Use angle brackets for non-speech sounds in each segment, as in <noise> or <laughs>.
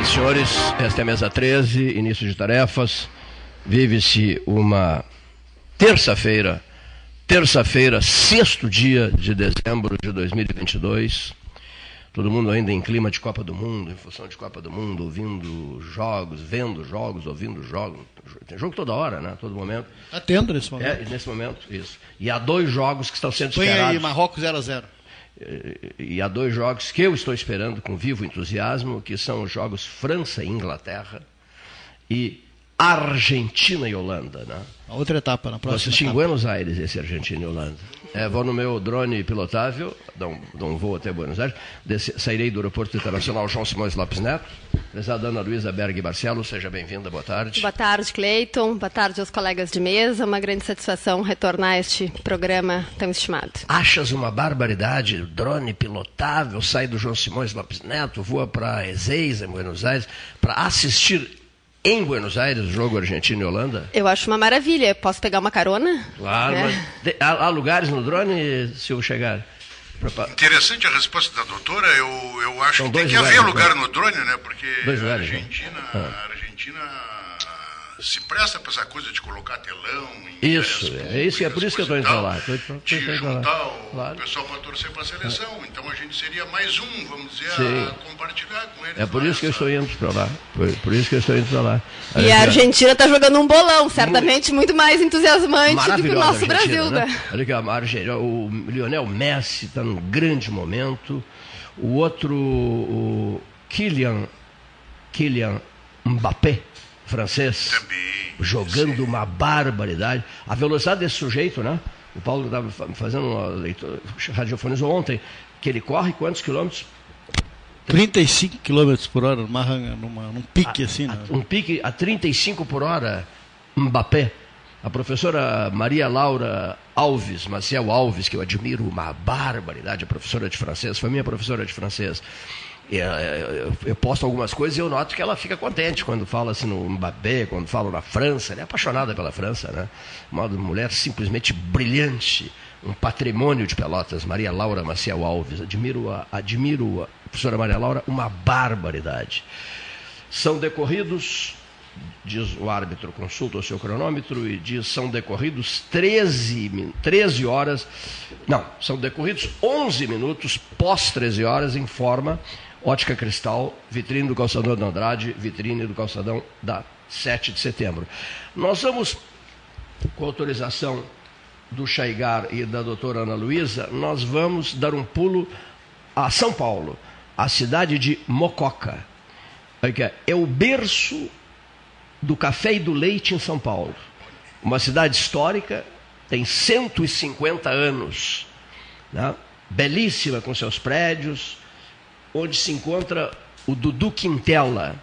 Senhoras e senhores, esta é a mesa 13, início de tarefas. Vive-se uma terça-feira, terça-feira, sexto dia de dezembro de 2022. Todo mundo ainda em clima de Copa do Mundo, em função de Copa do Mundo, ouvindo jogos, vendo jogos, ouvindo jogos. Tem jogo toda hora, né? Todo momento. Atendo nesse momento. É, nesse momento, isso. E há dois jogos que estão sendo Espanha esperados. e Marrocos 0 a 0 E há dois jogos que eu estou esperando com vivo entusiasmo, que são os jogos França e Inglaterra e Argentina e Holanda, né? A outra etapa, na Vou próxima assistir em etapa. Buenos Aires esse Argentina e Holanda. É, vou no meu drone pilotável, dou um, dou um voo até Buenos Aires, desce- sairei do aeroporto internacional João Simões Lopes Neto. Prezada Ana Luísa Berg Barcelo, seja bem-vinda, boa tarde. Boa tarde, Cleiton. Boa tarde aos colegas de mesa. Uma grande satisfação retornar a este programa tão estimado. Achas uma barbaridade, drone pilotável, sai do João Simões Lopes Neto, voa para Ezeiza, em Buenos Aires, para assistir em Buenos Aires o jogo Argentina e Holanda? Eu acho uma maravilha. Posso pegar uma carona? Claro, É. mas de- há, há lugares no drone, se eu chegar? Interessante a resposta da doutora. Eu, eu acho São que tem que haver lugares, lugar no drone, né? Porque Dois a lugares, né? Argentina, Ah. a Argentina se presta para essa coisa de colocar telão. em Isso, é isso, é por isso que eu estou indo. Tô- tô- tô de juntar o Claro. pessoal para torcer para a seleção. Então a gente seria mais um, vamos dizer, Sim. a compartilhar com eles. É por isso que eu estou indo para lá. Por, por isso que eu estou indo para lá. E a Argentina está jogando um bolão, certamente muito mais entusiasmante do que o nosso a Brasil. né? né? Olha aqui, a Argentina, o Lionel Messi está num grande momento. O outro, o Kylian, Kylian Mbappé, francês, Também, jogando uma barbaridade. A velocidade desse sujeito, né? O Paulo estava fazendo uma leitura, radiofonizou ontem, que ele corre quantos quilômetros? 35 km por hora, numa, numa, num pique assim. né? Um pique a 35 por hora, Mbappé. A professora Maria Laura Alves, Maciel Alves, que eu admiro uma barbaridade, a professora de francês, foi minha professora de francês. E, eh, Eu, eu posto algumas coisas e eu noto que ela fica contente quando fala assim no Mbappé, quando fala na França. Ela é apaixonada pela França, né? Uma mulher simplesmente brilhante, um patrimônio de Pelotas, Maria Laura Maciel Alves. Admiro a, admiro a professora Maria Laura, uma barbaridade. São decorridos, diz o árbitro, consulta o seu cronômetro e diz, são decorridos 13, min- 13 horas, não, são decorridos 11 minutos pós 13 horas, informa Ótica Cristal, vitrine do calçadão da Andrade, vitrine do calçadão da 7 de setembro. Nós vamos, com autorização do Chaigar e da doutora Ana Luísa, nós vamos dar um pulo a São Paulo, a cidade de Mococa. Aqui, É o berço do café e do leite em São Paulo. Uma cidade histórica, tem 150 anos, né? belíssima com seus prédios, onde se encontra o Dudu Quintela,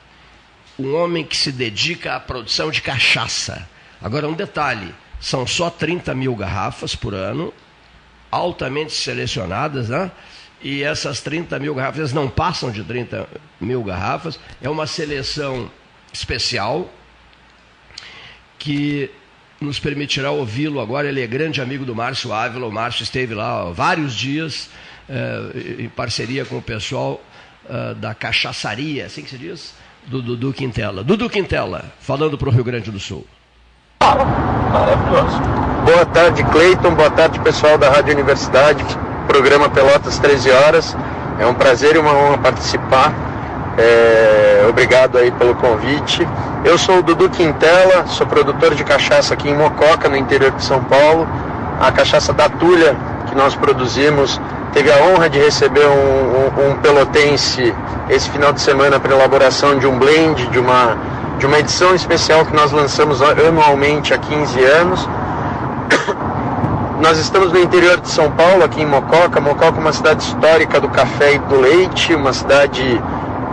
um homem que se dedica à produção de cachaça. Agora, um detalhe: são só 30 mil garrafas por ano, altamente selecionadas, né? E essas 30 mil garrafas, não passam de 30 mil garrafas. É uma seleção especial que nos permitirá ouvi-lo agora. Ele é grande amigo do Márcio Ávila. O Márcio esteve lá há vários dias eh, em parceria com o pessoal eh, da cachaçaria, assim que se diz, do Dudu Quintela. Dudu Quintela, falando para o Rio Grande do Sul. Maravilhoso. Boa tarde, Cleiton. Boa tarde, pessoal da Rádio Universidade. Programa Pelotas 13 horas. É um prazer e uma honra participar. É, Obrigado aí pelo convite. Eu sou o Dudu Quintela, sou produtor de cachaça aqui em Mococa, no interior de São Paulo. A cachaça da Tulha que nós produzimos teve a honra de receber um, um- um pelotense esse final de semana para elaboração de um blend, de uma, de uma edição especial que nós lançamos anualmente há 15 anos. Nós estamos no interior de São Paulo, aqui em Mococa. Mococa é uma cidade histórica do café e do leite, uma cidade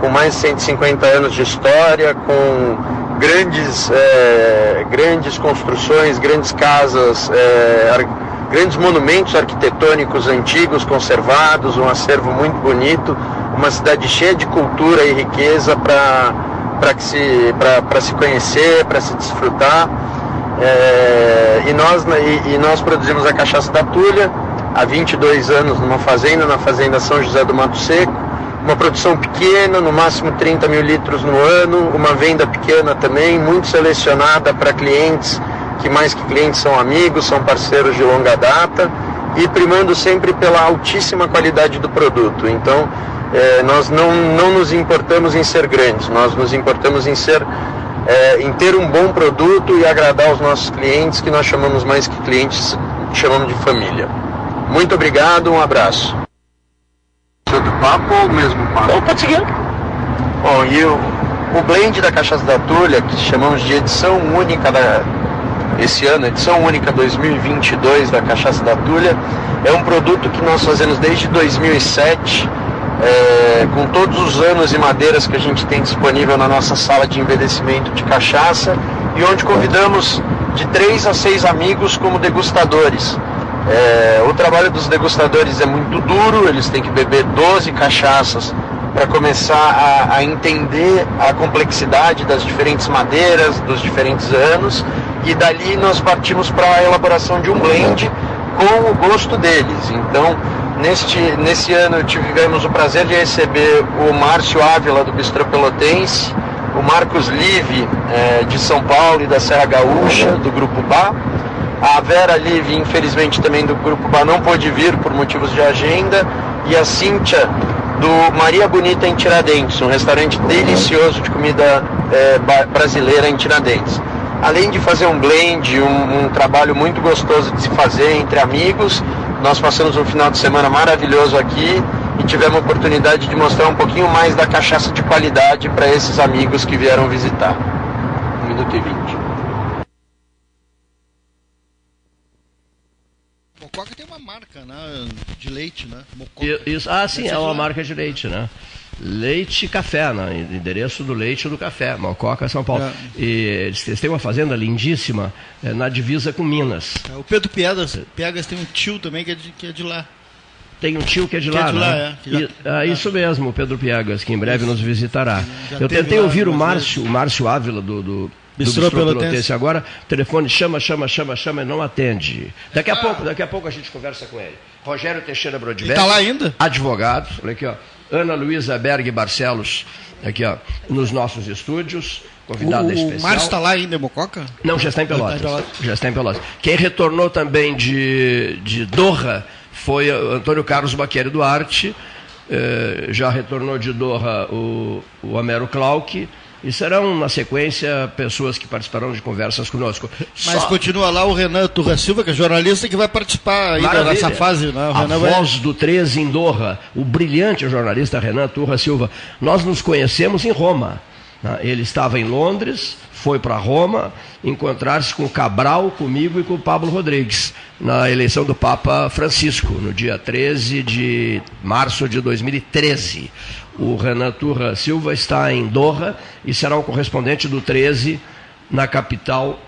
com mais de 150 anos de história, com grandes, eh, grandes construções, grandes casas, ar- grandes monumentos arquitetônicos antigos conservados, um acervo muito bonito, uma cidade cheia de cultura e riqueza para se, pra- pra se conhecer, para se desfrutar. É, e, nós, e, e nós produzimos a cachaça da Tulha há 22 anos numa fazenda, na fazenda São José do Mato Seco. uma produção pequena, no máximo 30 mil litros no ano, uma venda pequena também, muito selecionada para clientes que mais que clientes são amigos, são parceiros de longa data e primando sempre pela altíssima qualidade do produto. Então, eh, nós não, não nos importamos em ser grandes, nós nos importamos em ser eh, em ter um bom produto e agradar os nossos clientes, que nós chamamos mais que clientes, chamamos de família. Muito obrigado, um abraço. Do papo ou mesmo papo? pode seguir. Bom, e o, o blend da Cachaça da Tulha, que chamamos de edição única da, esse ano, edição única 2022 da Cachaça da Tulha, é um produto que nós fazemos desde 2007, é, com todos os anos e madeiras que a gente tem disponível na nossa sala de envelhecimento de cachaça e onde convidamos de três a seis amigos como degustadores. É, o trabalho dos degustadores é muito duro, eles têm que beber 12 cachaças para começar a, a, entender a complexidade das diferentes madeiras, dos diferentes anos, e dali nós partimos para a elaboração de um blend com o gosto deles. Então, neste, nesse ano tivemos o prazer de receber o Márcio Ávila do Bistrô Pelotense, o Marcos Live é, de São Paulo e da Serra Gaúcha, do Grupo Bá, a Vera Live, infelizmente, também do Grupo Bá não pôde vir por motivos de agenda, e a Cíntia do Maria Bonita em Tiradentes, um restaurante delicioso de comida é, brasileira em Tiradentes além de fazer um blend, um, um, trabalho muito gostoso de se fazer entre amigos, nós passamos um final de semana maravilhoso aqui e tivemos a oportunidade de mostrar um pouquinho mais da cachaça de qualidade para esses amigos que vieram visitar. Um minuto e vinte. Mococa tem uma marca né, de leite, né? Mococa. Isso, ah, sim, é uma marca de leite, né? Leite e Café, né? endereço do leite e do café, Malcoca, São Paulo. É. E eles têm uma fazenda lindíssima é, na divisa com Minas. É, o Pedro Piegas, Piegas tem um tio também que é de, que é de lá. Tem um tio que é de que lá, é de lá, né? é. Já, ah, isso mesmo, o Pedro Piegas, que em breve nos visitará. Eu tentei ouvir o Márcio, o Márcio Ávila do, do Bistrô, Bistrô Pelotense. Pelotense. Agora, o telefone chama, chama, chama, chama e não atende. Daqui a ah. pouco, daqui a pouco a gente conversa com ele. Rogério Teixeira Brodbeck. Está lá ainda? Advogado. Olha aqui, ó. Ana Luísa Berg Barcelos, aqui ó, nos nossos estúdios, convidada o, especial. O Márcio está lá em Demococa? Não, já está em Pelotas. Já está em Pelotas. Quem retornou também de, de Doha foi Antônio Carlos Baqueri Duarte, eh, já retornou de Doha o, o Homero Clark, e serão, na sequência, pessoas que participarão de conversas conosco. Mas Só... continua lá o Renan Turra Silva, que é jornalista, que vai participar ainda nessa fase. Né? a Renan voz vai... do 13 em Doha, o brilhante jornalista Renan Turra Silva. Nós nos conhecemos em Roma. Né? Ele estava em Londres, foi para Roma encontrar-se com Cabral, comigo e com o Pablo Rodrigues na eleição do Papa Francisco, no dia 13 de março de 2013. O Renan Turra Silva está em Doha e será o correspondente do 13 na capital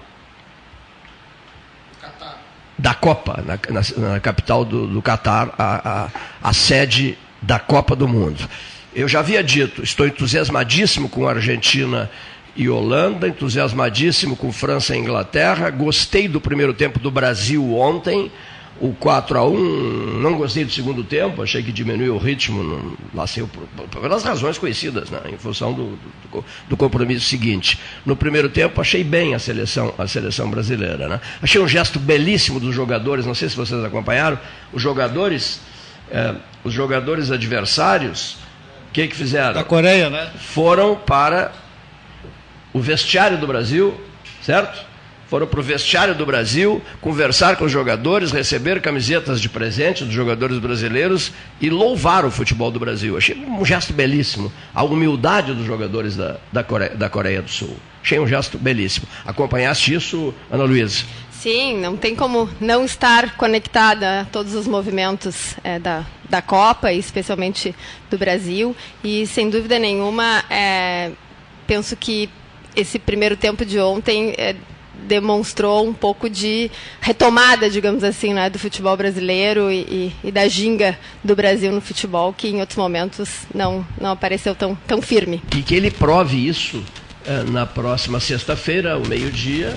da Copa, na, na, na capital do, do Catar, a, a, a sede da Copa do Mundo. Eu já havia dito, estou entusiasmadíssimo com a Argentina e Holanda, entusiasmadíssimo com França e Inglaterra. Gostei do primeiro tempo do Brasil ontem o 4 a 1 não gostei do segundo tempo, achei que diminuiu o ritmo, nasceu por, pelas razões conhecidas, né, em função do, do, do, compromisso seguinte. No primeiro tempo, achei bem a seleção, a seleção brasileira. Né? Achei um gesto belíssimo dos jogadores, não sei se vocês acompanharam, os jogadores, é, os jogadores adversários, o que, que fizeram? Da Coreia, né? Foram para o vestiário do Brasil, certo? Foram para o vestiário do Brasil, conversar com os jogadores, receber camisetas de presente dos jogadores brasileiros e louvar o futebol do Brasil. Achei um gesto belíssimo. A humildade dos jogadores da, da, Coreia, da Coreia do Sul. Achei um gesto belíssimo. Acompanhaste isso, Ana Luísa? Sim, não tem como não estar conectada a todos os movimentos é, da, da Copa, especialmente do Brasil. E, sem dúvida nenhuma, é, penso que esse primeiro tempo de ontem é, demonstrou um pouco de retomada, digamos assim, né, do futebol brasileiro e, e, e, da ginga do Brasil no futebol, que em outros momentos não, não apareceu tão, tão firme. E que ele prove isso é, na próxima sexta-feira, ao meio-dia,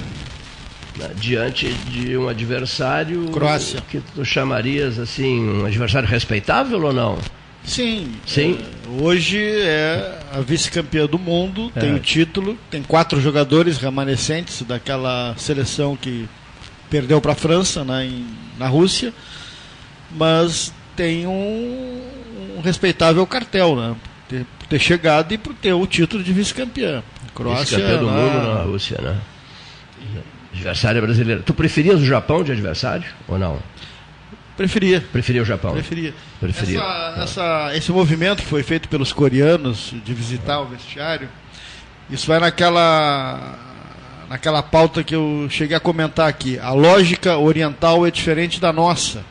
né, diante de um adversário Croácia. que tu chamarias assim, um adversário respeitável ou não? Sim. Sim. Hoje é a vice-campeã do mundo, É. tem o título, tem quatro jogadores remanescentes daquela seleção que perdeu para a França né, em- na Rússia, mas tem um, um respeitável cartel, né? Por ter, ter chegado e por ter o título de vice-campeã. Croácia. Vice-campeão do mundo na Rússia, né? Adversário brasileiro. Tu preferias o Japão de adversário ou não? Preferia. Preferia o Japão? Preferia. Preferia. Essa- essa- esse movimento que foi feito pelos coreanos de visitar o vestiário, isso vai naquela naquela pauta que eu cheguei a comentar aqui. A lógica oriental é diferente da nossa.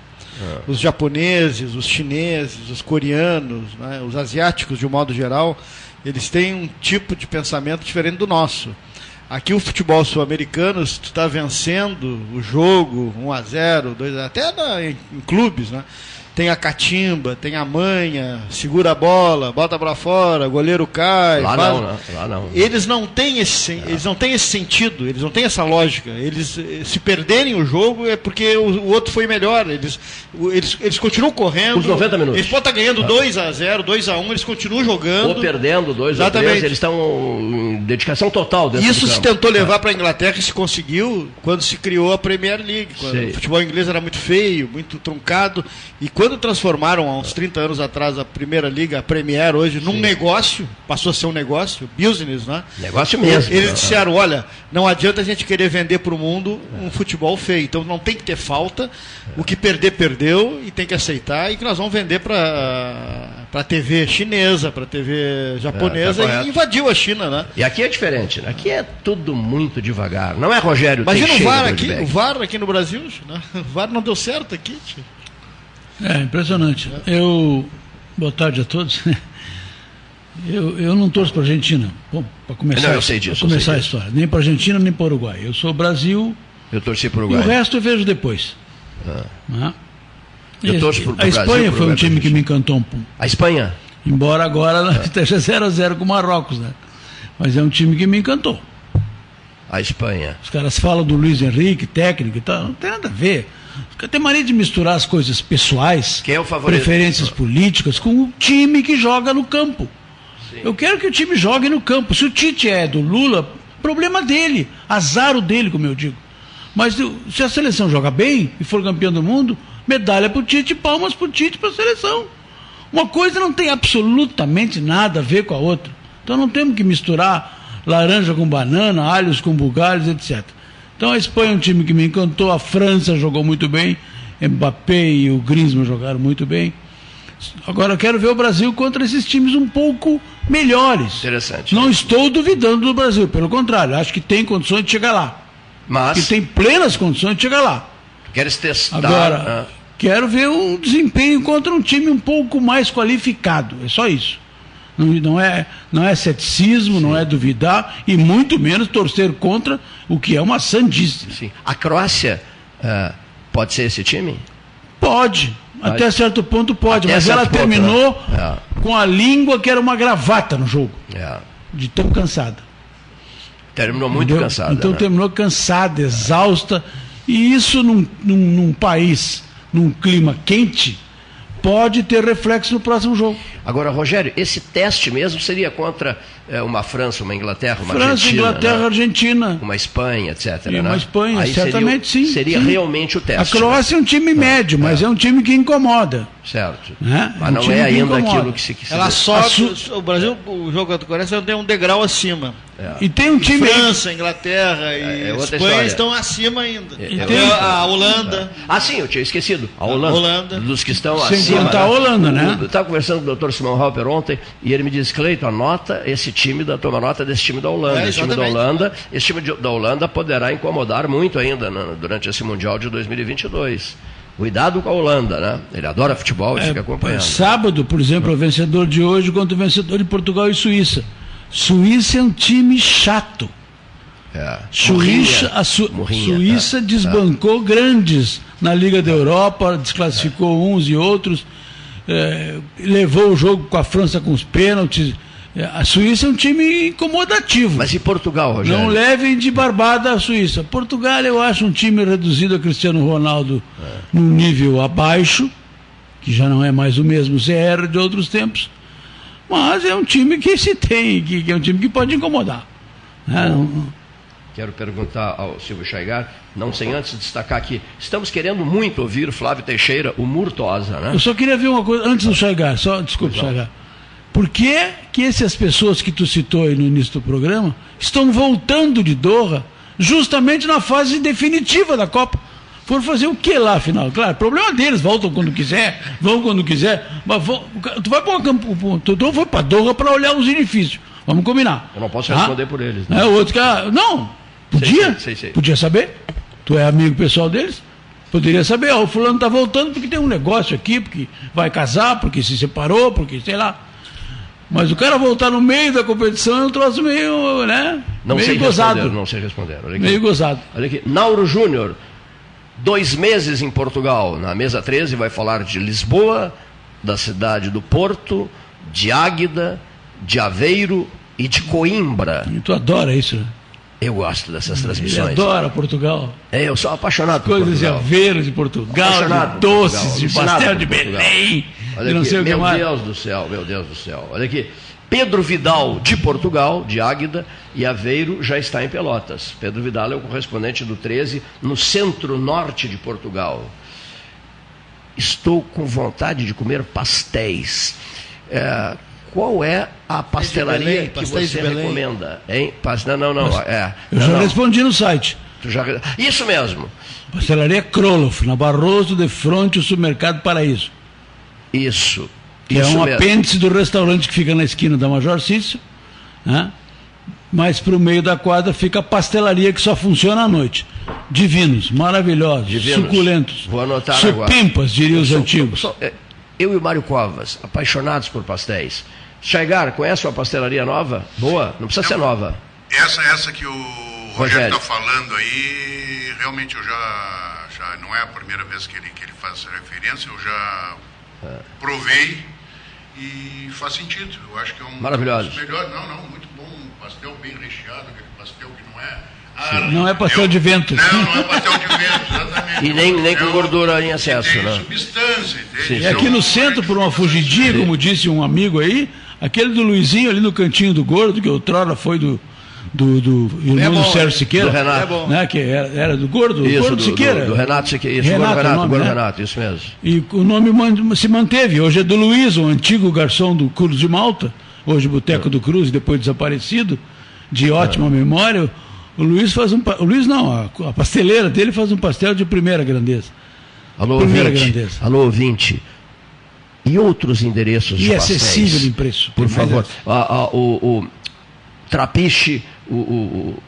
Os japoneses, os chineses, os coreanos, né, os asiáticos de um modo geral, eles têm um tipo de pensamento diferente do nosso. Aqui o futebol sul-americano, se tu está vencendo o jogo 1 a 0 2 a até na- em, em clubes, né? Tem a catimba, tem a manha, segura a bola, bota pra fora, goleiro cai. Lá faz- não, né? Lá não. Eles não têm esse, sen- eles não têm esse sentido, eles não têm essa lógica. Eles eh, se perderem o jogo é porque o, o outro foi melhor. Eles, eles, eles continuam correndo. Os 90 minutos. Eles podem estar ganhando 2 a 0, 2 a 1, eles continuam jogando. Ou perdendo dois ou Exatamente. três, eles estão em dedicação total dentro Isso se tentou levar para a Inglaterra e se conseguiu quando se criou a Premier League. Quando Sei. o futebol inglês era muito feio, muito truncado. E quando transformaram, há uns 30 anos atrás, a Primeira Liga, a Premier, hoje, num negócio, passou a ser um negócio, business, né? Negócio mesmo. Eles né? disseram, olha, não adianta a gente querer vender para o mundo um futebol feio. Então não tem que ter falta. O que perder, perdeu e tem que aceitar. E que nós vamos vender para a TV chinesa, para a TV japonesa. É, tá e invadiu a China, né? E aqui é diferente, né? Aqui é tudo muito devagar. Não é Rogério Imagina o VAR aqui, o VAR aqui no Brasil, né? <laughs> o VAR não deu certo aqui. tio. É impressionante. Eu. Boa tarde a todos. <laughs> Eu, eu não torço para a Argentina. Bom, para começar, Não, eu sei disso, eu começar sei a história. Nem para a Argentina, nem para o Uruguai. Eu sou Brasil Eu torci e o Uruguai. resto eu vejo depois. Né? Eu E torço pro- pro a Brasil, Espanha pro foi um time que me encantou um pouco. A Espanha. Embora agora ela <laughs> esteja 0 a 0 com o Marrocos, né? Mas é um time que me encantou. A Espanha. Os caras falam do Luiz Henrique, técnico e tal. Não tem nada a ver. Caras têm mania de misturar as coisas pessoais, Quem é o preferências políticas, com o time que joga no campo. Eu quero que o time jogue no campo. Se o Tite é do Lula, problema dele. Azar o dele, como eu digo. Mas se a seleção joga bem e for campeão do mundo, medalha pro Tite, palmas pro Tite para a seleção. Uma coisa não tem absolutamente nada a ver com a outra. Então não temos que misturar laranja com banana, alhos com bugalhos, etc. Então a Espanha é um time que me encantou, a França jogou muito bem, Mbappé e o Griezmann jogaram muito bem. Agora eu quero ver o Brasil contra esses times um pouco melhores. Interessante. Não estou duvidando do Brasil, pelo contrário, acho que tem condições de chegar lá. Mas Que tem plenas condições de chegar lá. queres testar. Agora, né? quero ver um desempenho contra um time um pouco mais qualificado. É só isso. Não, é, não é ceticismo, não é duvidar e muito menos torcer contra o que é uma sandice. Sim. A Croácia ah, pode ser esse time? Pode, Vai. até certo ponto pode, Até mas ela ponto, terminou né? com a língua que era uma gravata no jogo, É. de tão cansada. Terminou muito Entendeu? cansado. Então né? terminou cansada, exausta. E isso num, num, num país, num clima quente, pode ter reflexo no próximo jogo. Agora, Rogério, esse teste mesmo seria contra eh, uma França, uma Inglaterra, uma França, Argentina, Inglaterra, né? Argentina. uma Espanha, etc. E né? uma Espanha, Aí certamente seria, sim. Seria sim. realmente o A teste. Croácia é um time médio, mas é. um time que incomoda. né? Certo. Né? Mas Um não é ainda incomoda. aquilo que se quiser. Ela só. A Su- O Brasil, o jogo contra a Coreia só tem um degrau acima. E tem um time. França, Inglaterra e É, é Espanha história. estão acima ainda. É, A- tem- a Holanda. Ah, sim, eu tinha esquecido. A Holanda. Holanda. Dos que estão Sem acima. contar a Holanda, né? Eu estava conversando com o Simão Halper ontem e ele me disse, Cleiton, anota esse time, da, toma nota desse time da Holanda. É, esse time da. Holanda, esse time de- da Holanda poderá incomodar muito ainda né, durante esse Mundial de 2022. Cuidado com a Holanda, né? Ele adora futebol e fica acompanhando. Sábado, por exemplo, é o vencedor de hoje contra o vencedor de Portugal e Suíça. Suíça é um time chato. É. Suíça, a Su- Murrinha, Suíça é, desbancou grandes na Liga da Europa, desclassificou uns e outros, eh, levou o jogo com a França com os pênaltis. Eh, A Suíça é um time incomodativo. Mas e Portugal, Rogério? Não levem de barbada a Suíça. Portugal eu acho um time reduzido a Cristiano Ronaldo num nível abaixo, que já não é mais o mesmo CR de outros tempos, mas é um time que se tem, que, que é um time que pode incomodar. Né? Não- Quero perguntar ao Silvio Chaigar, não sem antes destacar que estamos querendo muito ouvir Flávio Teixeira, o Murtosa, né? Eu só queria ver uma coisa, antes do Chaigar, só, desculpe, não. Chaigar. Por que, que essas pessoas que tu citou aí no início do programa estão voltando de Doha justamente na fase definitiva da Copa? Foram fazer o que lá, afinal? Claro, problema deles, voltam quando quiser, vão quando quiser, mas vão, tu vai para um campo, tu, tu foi para Doha para olhar os edifícios, vamos combinar. Eu não posso Tá? responder por eles. né? É, o outro cara, não, podia, sei, sei, sei. podia saber. Tu é amigo pessoal deles? Poderia saber, ó, o fulano está voltando porque tem um negócio aqui, porque vai casar, porque se separou, porque sei lá. Mas o cara voltar no meio da competição é um troço meio, né? Não meio sei gozado. não sei responder. Meio gozado. Olha aqui, Nauro Júnior, dois meses em Portugal, na mesa 13, vai falar de Lisboa, da cidade do Porto, de Águida, de Aveiro e de Coimbra. E tu adora isso, né? Eu gosto dessas Ele transmissões. adora Portugal. É, eu sou apaixonado por Coisas de Portugal. Aveiro de Portugal, Apaixonado de por doces, Portugal, de pastel por de. Belém. Olha aqui, meu mais. Deus do céu, meu Deus do céu. Olha aqui. Pedro Vidal, de Portugal, de Águida, e Aveiro já está em Pelotas. Pedro Vidal é o correspondente do 13, no centro-norte de Portugal. Estou com vontade de comer pastéis. É, qual é a pastelaria Belém, que você recomenda? Hein? Pas- Não, não, não. É, Eu não, já não. respondi no site. Tu já- Isso mesmo. Pastelaria Kroloff, na Barroso de Fronte, o Supermercado Paraíso. Isso. que é Isso um mesmo. apêndice do restaurante que fica na esquina da Major Cícero, né? mas para o meio da quadra fica a pastelaria que só funciona à noite. Divinos, maravilhosos, Divinos. suculentos, Vou anotar agora. supimpas, diriam os Sou- antigos. sou- é, eu e o Mário Covas, apaixonados por pastéis. Chaigar, conhece uma pastelaria nova? Boa? Não precisa ser nova. Essa, essa que o Rogério. Está falando aí, realmente eu já, já. Não é a primeira vez que ele, que ele faz essa referência, eu já É. provei e faz sentido. Eu acho que é um Maravilhoso. dos melhores. Não, não, muito bom. Um pastel bem recheado, aquele pastel que não é. Ah, Não é pastel eu- de vento. Não, não é pastel de vento, exatamente. <laughs> E nem- nem com É um- gordura em excesso, tem né? substância, entende? Sim, E sim. aqui Então, no centro, por uma fugidinha, como disse um amigo aí, aquele do Luizinho ali no cantinho do gordo, que outrora foi do, do, do irmão É bom, do Sérgio é. Siqueira. Do Renato. É. Né, que era, era do gordo, Isso, gordo do, Siqueira. do, do Renato Siqueira. Isso, Renato, Renato, Renato, o nome, Gordo né? Renato, isso mesmo. E o nome se manteve. Hoje é do Luiz, o antigo garçom do Cruz de Malta, hoje Boteco do Cruz, depois desaparecido, de ótima memória. O Luiz faz um. O Luiz não, a, a pasteleira dele faz um pastel de primeira grandeza. Alô, Primeira ouvinte. grandeza. Alô, ouvinte. E outros endereços de E acessível em preço. Por favor. essa. Ah, ah, o, o Trapiche, o, o-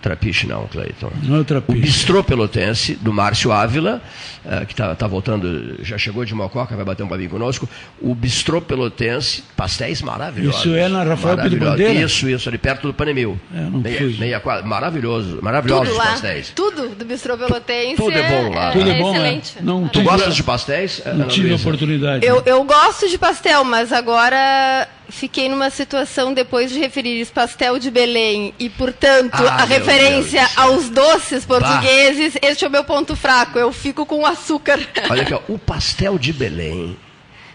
Trapiche não, Cleiton. Não é O trapiche. Bistrô Pelotense, do Márcio Ávila, eh, que está voltando, já chegou de Mococa, vai bater um papinho conosco. O Bistrô Pelotense, pastéis maravilhosos. Isso é na Rafael Maravilhosos. Bandeira? Isso, isso, ali perto do Panemil. É, não meia, fui. meia quadra, maravilhoso, maravilhosos Tudo os lá, pastéis. tudo do Bistrô Pelotense tudo é bom lá. Tudo é bom, né? excelente. Não Tu gostas de pastéis? Não tive oportunidade. Eu, eu gosto de pastel, mas agora fiquei numa situação depois de referir pastel de Belém e, portanto, Ah, a referência Deus aos doces portugueses, este é o meu ponto fraco. Eu fico com açúcar. Olha aqui, ó, o pastel de Belém.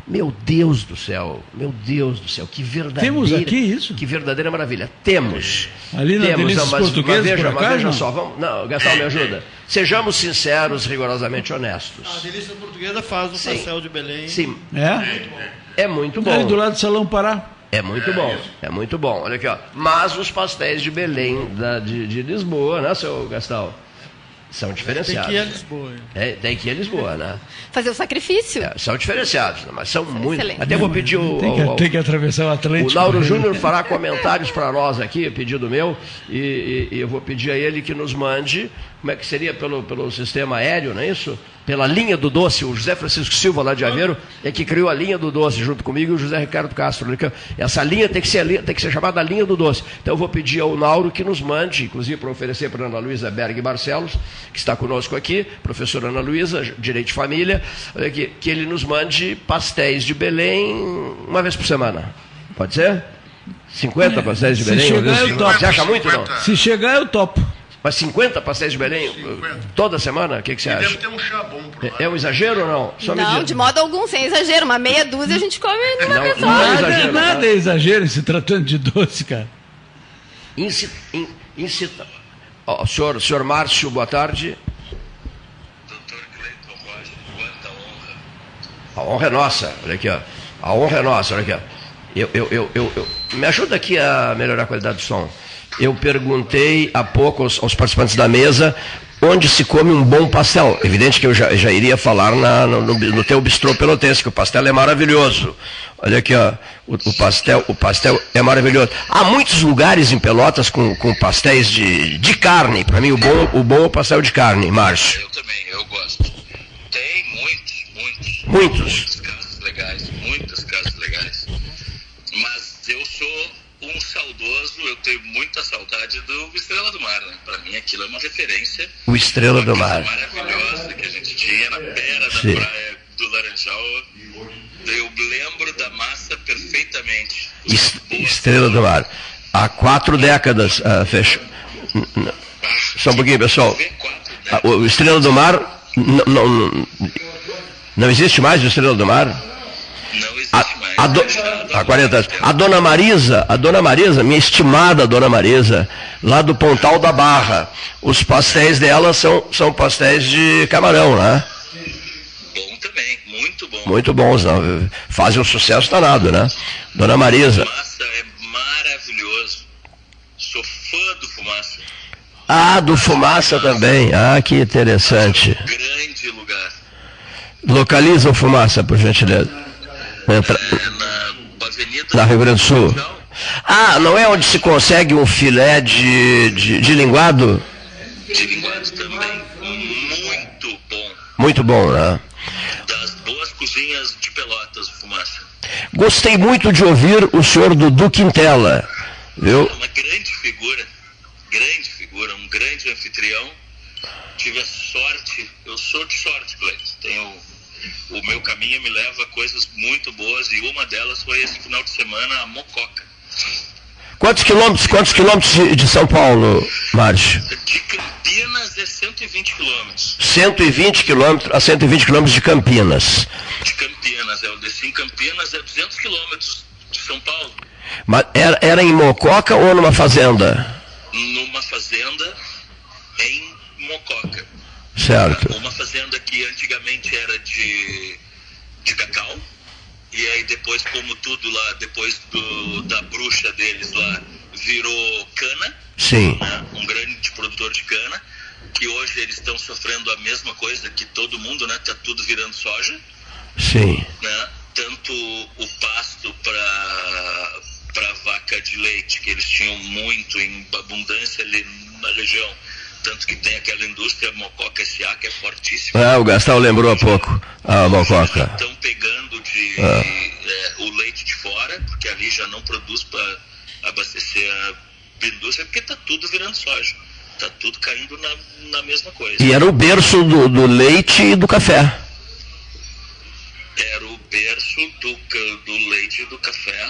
Meu Deus do céu, meu Deus do céu, que verdadeira. Temos aqui isso? Que verdadeira maravilha. Temos. Ali na Temos, não, mas, Portuguesas, mas veja, por mas acaso, veja não? só, vamos, não, Gastão, me ajuda. Sejamos sinceros, rigorosamente honestos. A delícia portuguesa faz um Sim. pastel de Belém. Sim, É? É muito Ali do bom. lado do Salão Pará. É muito bom, é muito bom. Olha aqui, ó. Mas os pastéis de Belém, da- de, de Lisboa, né, seu Gastão? São Tem diferenciados. que ir a Lisboa. hein? É, tem que ir a Lisboa, né? Fazer o sacrifício. É, são diferenciados, né, mas são muito. Até vou pedir o. Tem que, ao- tem que atravessar o O Atlântico. Lauro Júnior fará comentários para nós aqui, pedido meu, e, e- e eu vou pedir a ele que nos mande, como é que seria pelo, pelo sistema aéreo, não é isso? Pela linha do doce, o José Francisco Silva lá de Aveiro é que criou a linha do doce junto comigo e o José Ricardo Castro. né, que Essa linha tem que ser, tem que ser chamada linha do doce. Então eu vou pedir ao Nauro que nos mande, inclusive para oferecer para a Ana Luísa Berg Barcelos, que está conosco aqui, professora Ana Luísa, Direito de Família, olha aqui, que ele nos mande pastéis de Belém uma vez por semana. Pode ser? 50 pastéis de Se Belém? uma chegar, eu topo. Você acha muito, não? Se chegar, eu topo. Mas 50 pastéis de Belém 50. toda semana? O que, que você E deve acha? ter um chá bom por lá. É, é um exagero ou não? Só Não, de modo algum, sem exagero. Uma meia dúzia a gente come numa Não, vez não só. é Nada, exagero, nada tá? é exagero se tratando de doce, cara. Inci- in- incita. Ó, senhor, senhor Márcio, boa tarde. Doutor Cleiton Rocha, quanta honra. A honra é nossa, olha aqui, ó. A honra é nossa, olha aqui, ó. Eu, eu, eu, eu, eu- Me ajuda aqui a melhorar a qualidade do som. Eu perguntei há pouco aos, aos participantes da mesa onde se come um bom pastel. Evidente que eu já, já iria falar na- no, no, no teu bistrô pelotense, que o pastel é maravilhoso. Olha aqui, ó. O, o pastel, o pastel é maravilhoso. Há muitos lugares em Pelotas com, com pastéis de, de carne. Para mim, o bom, o bom é o pastel de carne, Márcio. Eu também, eu gosto. Tem muitos, muitos. Muitos. Muitas casas legais, muitas casas legais. Mas eu sou um saudoso, eu tenho muita saudade do Estrela do Mar, né? Pra mim aquilo é uma referência. O Estrela do Mar. maravilhosa que a gente tinha na beira da Sim. praia do Laranjal. Eu lembro da massa perfeitamente. Es- Estrela do Mar. Há quatro décadas, ah, fecha. Só um pouquinho, pessoal. V4? Ah, O Estrela do Mar não, não, não existe mais o Estrela do Mar? A, a do- Fechado há 40 anos. A dona Marisa, a dona Marisa, minha estimada dona Marisa, lá do Pontal da Barra, os pastéis dela são, são pastéis de camarão, né? Bom também, muito bom. Muito bons, não? Fazem um sucesso danado, né? Dona Marisa. Fumaça é maravilhoso. Sou fã do Fumaça. Ah, do Fumaça também. Ah, que interessante. Grande lugar. Localiza o Fumaça, por gentileza. É na Avenida na Rio Grande do Sul. Ah, não é onde se consegue um filé de, de, de linguado? De linguado também. Muito bom. Muito bom, né? Das boas cozinhas de Pelotas, Fumaça. Gostei muito de ouvir o senhor Dudu Quintela. Viu? É uma grande figura. Grande figura. Um grande anfitrião. Tive a sorte. Eu sou de sorte, Cleiton. Tenho. O meu caminho me leva a coisas muito boas e uma delas foi esse final de semana a Mococa. Quantos quilômetros, quantos quilômetros de, de São Paulo, Márcio? De Campinas é 120 quilômetros. 120 quilômetros a 120 quilômetros de Campinas. De Campinas, é o desci em Campinas é 200 quilômetros de São Paulo. Mas era, era em Mococa ou numa fazenda? Numa fazenda em Mococa. Certo. Uma fazenda que antigamente era de, de cacau. E aí depois, como tudo lá, depois do, da bruxa deles lá, virou cana. Sim. né, um grande produtor de cana, que hoje eles estão sofrendo a mesma coisa que todo mundo, né? Tá tudo virando soja, Sim. né? Tanto o pasto para para vaca de leite, que eles tinham muito em abundância ali na região, tanto que tem aquela indústria Mococa S.A. que é fortíssima. Ah, o Gastão lembrou há pouco. A Mococa. Estão pegando de, Ah. é, o leite de fora, porque ali já não produz para abastecer a indústria, porque está tudo virando soja. Está tudo caindo na, na mesma coisa. E era o berço do, do leite e do café. Era o berço do, do leite e do café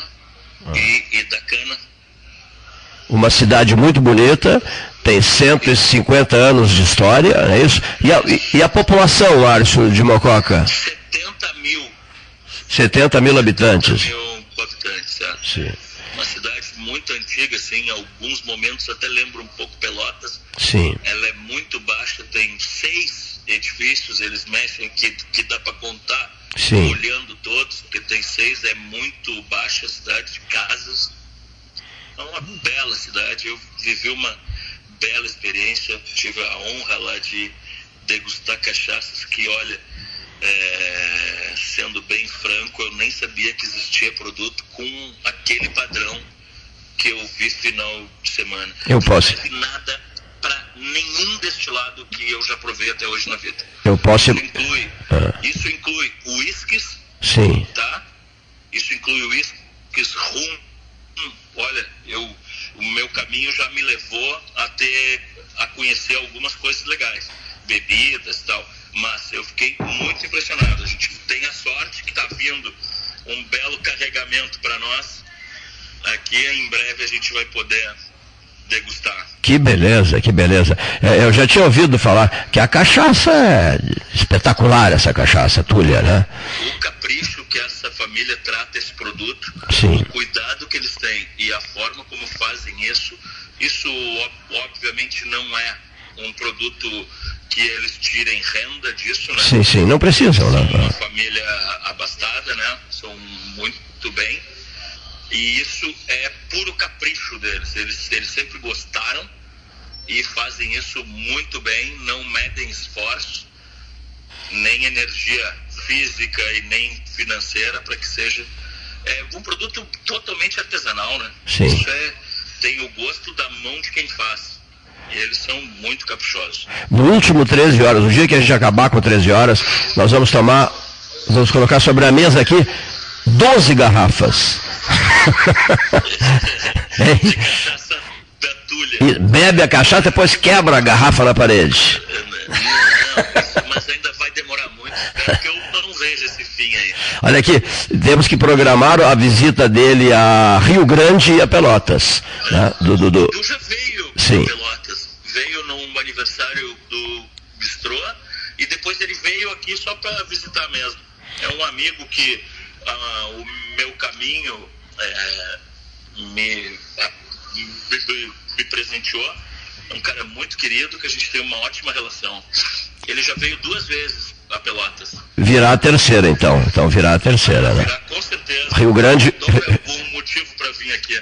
e, e da cana. Uma cidade muito bonita, tem 150 anos de história, é isso? E a, e- a população, Márcio, de Mococa? 70 mil, 70 mil habitantes. mil habitantes, certo? Sim. Uma cidade muito antiga, assim, em alguns momentos até lembra um pouco Pelotas. Sim. Ela é muito baixa, tem seis edifícios, eles mexem que, que dá para contar Sim. olhando todos, porque tem seis, é muito baixa a cidade de casas. É uma bela cidade, eu vivi uma bela experiência, tive a honra lá de degustar cachaças que, olha, é, sendo bem franco, eu nem sabia que existia produto com aquele padrão que eu vi final de semana. Eu posso- Não nada para nenhum destilado que eu já provei até hoje na vida. Eu posso. Isso inclui, Ah. isso inclui uísques, Sim. tá? Isso inclui uísques, rum. Hum, olha, eu, o meu caminho já me levou a ter, a conhecer algumas coisas legais, bebidas e tal. Mas eu fiquei muito impressionado. A gente tem a sorte que está vindo um belo carregamento para nós. Aqui em breve a gente vai poder degustar. Que beleza, que beleza. É, eu já tinha ouvido falar que a cachaça é espetacular, essa cachaça, Túlia, né? O capricho que essa família trata esse produto, Sim. o cuidado que eles têm e a forma como fazem isso, isso ob- obviamente não é um produto que eles tirem renda disso, né? Sim, sim, não precisam, São uma né? família abastada, né? São muito bem. E isso é puro capricho deles. Eles, eles sempre gostaram e fazem isso muito bem, não medem esforços, nem energia física e nem financeira para que seja é, um produto totalmente artesanal, né? Sim. Isso é, tem o gosto da mão de quem faz. E eles são muito caprichosos. No último 13 horas, no dia que a gente acabar com 13 horas, nós vamos tomar, vamos colocar sobre a mesa aqui 12 garrafas. <laughs> De cachaça da Tulha. E bebe a cachaça, depois quebra a garrafa na parede. Não, isso- mas ainda vai demorar muito. Espero que eu não veja esse fim aí. Olha aqui, temos que programar a visita dele a Rio Grande e a Pelotas. né? Do, do, do- já veio Sim. Pelotas. Veio num aniversário do Bistrô e depois ele veio aqui só para visitar mesmo. É um amigo que ah, o meu caminho é, me, me, me- me presenteou. É um cara muito querido que a gente tem uma ótima relação. Ele já veio duas vezes a Pelotas. Virá a terceira, então. Então virá a terceira, né? Virá com certeza. Rio Grande- algum motivo para vir aqui.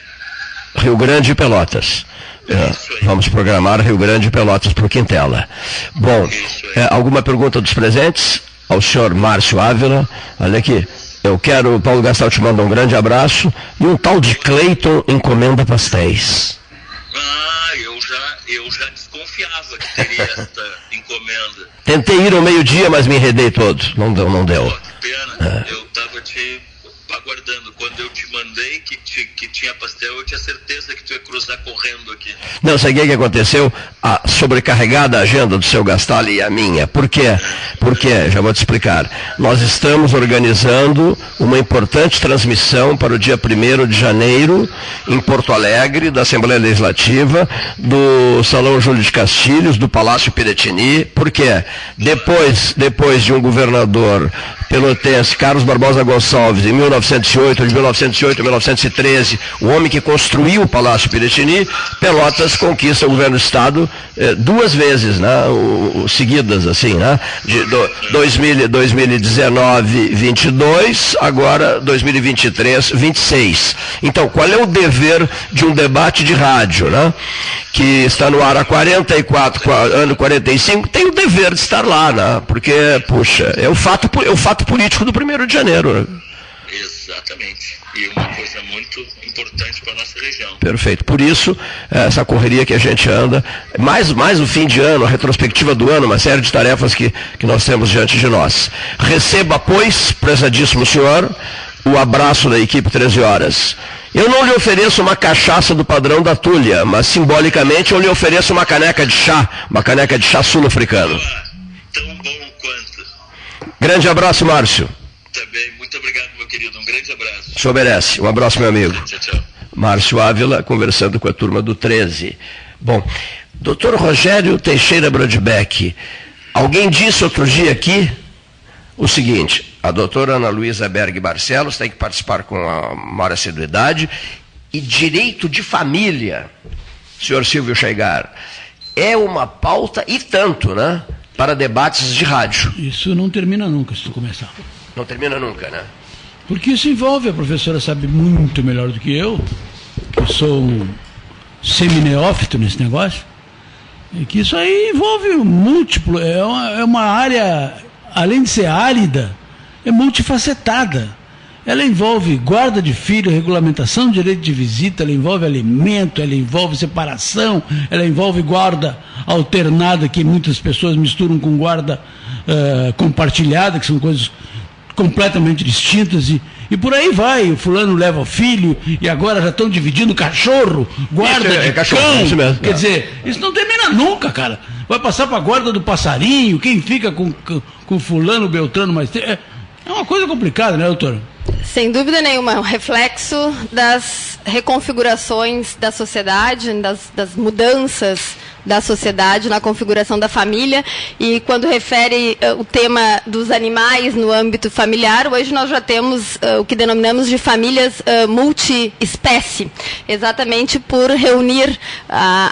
Rio Grande e Pelotas. É, aí. vamos programar Rio Grande e Pelotas para o Quintela. Bom, aí. é, alguma pergunta dos presentes? Ao senhor Márcio Ávila. Olha aqui. Eu quero, Paulo Gastal te manda um grande abraço. E um tal de Cleiton encomenda pastéis. Ah, eu já, eu já desconfiava que teria <laughs> esta encomenda. Tentei ir ao meio-dia, mas me enredei todo. Não deu, não deu. Pena. Eu tava te aguardando. Quando eu te que, que tinha pastel, eu tinha certeza que tu ia cruzar correndo aqui. Não, sabe o que aconteceu? A sobrecarregada agenda do seu Gastali e a minha. Por quê? Por quê? Já vou te explicar. Nós estamos organizando uma importante transmissão para o dia 1 de janeiro, em Porto Alegre, da Assembleia Legislativa, do Salão Júlio de Castilhos, do Palácio Piratini. Por quê? Depois, depois de um governador pelotense, Carlos Barbosa Gonçalves, em 1908, de 1908 a 1913, o homem que construiu o Palácio Piratini, Pelotas conquista o governo do Estado eh, duas vezes, né, o- o- seguidas, assim, né, de do, 2000, 2019, 22, agora 2023, 26. Então, qual é o dever de um debate de rádio, né, que está no ar há 44, qua- ano 45, tem o dever de estar lá, né, porque, puxa, é o fato, é o fato político do 1 de janeiro, né? Exatamente. E uma coisa muito importante para nossa região. Perfeito. Por isso, essa correria que a gente anda, mais, mais o fim de ano, a retrospectiva do ano, uma série de tarefas que, que nós temos diante de nós. Receba, pois, prezadíssimo senhor, o abraço da equipe 13 horas. Eu não lhe ofereço uma cachaça do padrão da Túlia, mas simbolicamente eu lhe ofereço uma caneca de chá, uma caneca de chá sul-africano. Tão bom quanto. Grande abraço, Márcio. Também, muito obrigado, querido. Um grande abraço. O senhor merece. Um abraço, meu amigo. Tchau, tchau. Márcio Ávila, conversando com a turma do 13. Bom, doutor Rogério Teixeira Brodbeck, alguém disse outro dia aqui o seguinte, a doutora Ana Luísa Berg Barcelos tem que participar com a maior assiduidade, e direito de família, senhor Silvio Chegar, é uma pauta e tanto, né? Para debates de rádio. Isso não termina nunca se tu começar. Não termina nunca, né? Porque isso envolve, a professora sabe muito melhor do que eu, que sou um semi-neófito nesse negócio, e que isso aí envolve múltiplo, é uma, é uma área, além de ser árida, é multifacetada. Ela envolve guarda de filho, regulamentação de direito de visita, ela envolve alimento, ela envolve separação, ela envolve guarda alternada, que muitas pessoas misturam com guarda eh, compartilhada, que são coisas completamente distintas e, e por aí vai. O fulano leva o filho e agora já estão dividindo cachorro, guarda Isso, é- é de cachorro, cão. isso mesmo. Quer É. dizer, isso não termina nunca, cara. Vai passar para a guarda do passarinho, quem fica com, com, com fulano, beltrano, mas é, é uma coisa complicada, né, doutor? Sem dúvida nenhuma, um reflexo das reconfigurações da sociedade, das, das mudanças da sociedade, na configuração da família. E quando refere uh, o tema dos animais no âmbito familiar, hoje nós já temos uh, o que denominamos de famílias uh, multi-espécie, exatamente por reunir,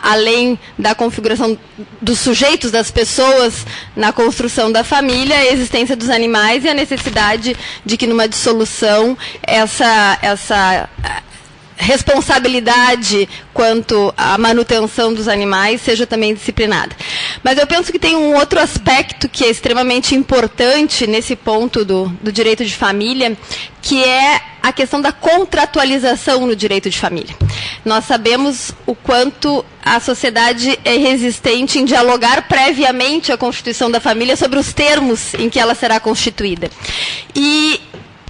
além da configuração dos sujeitos, das pessoas na construção da família, a existência dos animais e a necessidade de que numa dissolução essa, essa responsabilidade quanto à manutenção dos animais seja também disciplinada. Mas eu penso que tem um outro aspecto que é extremamente importante nesse ponto do, do direito de família, que é a questão da contratualização no direito de família. Nós sabemos o quanto a sociedade é resistente em dialogar previamente a constituição da família sobre os termos em que ela será constituída. E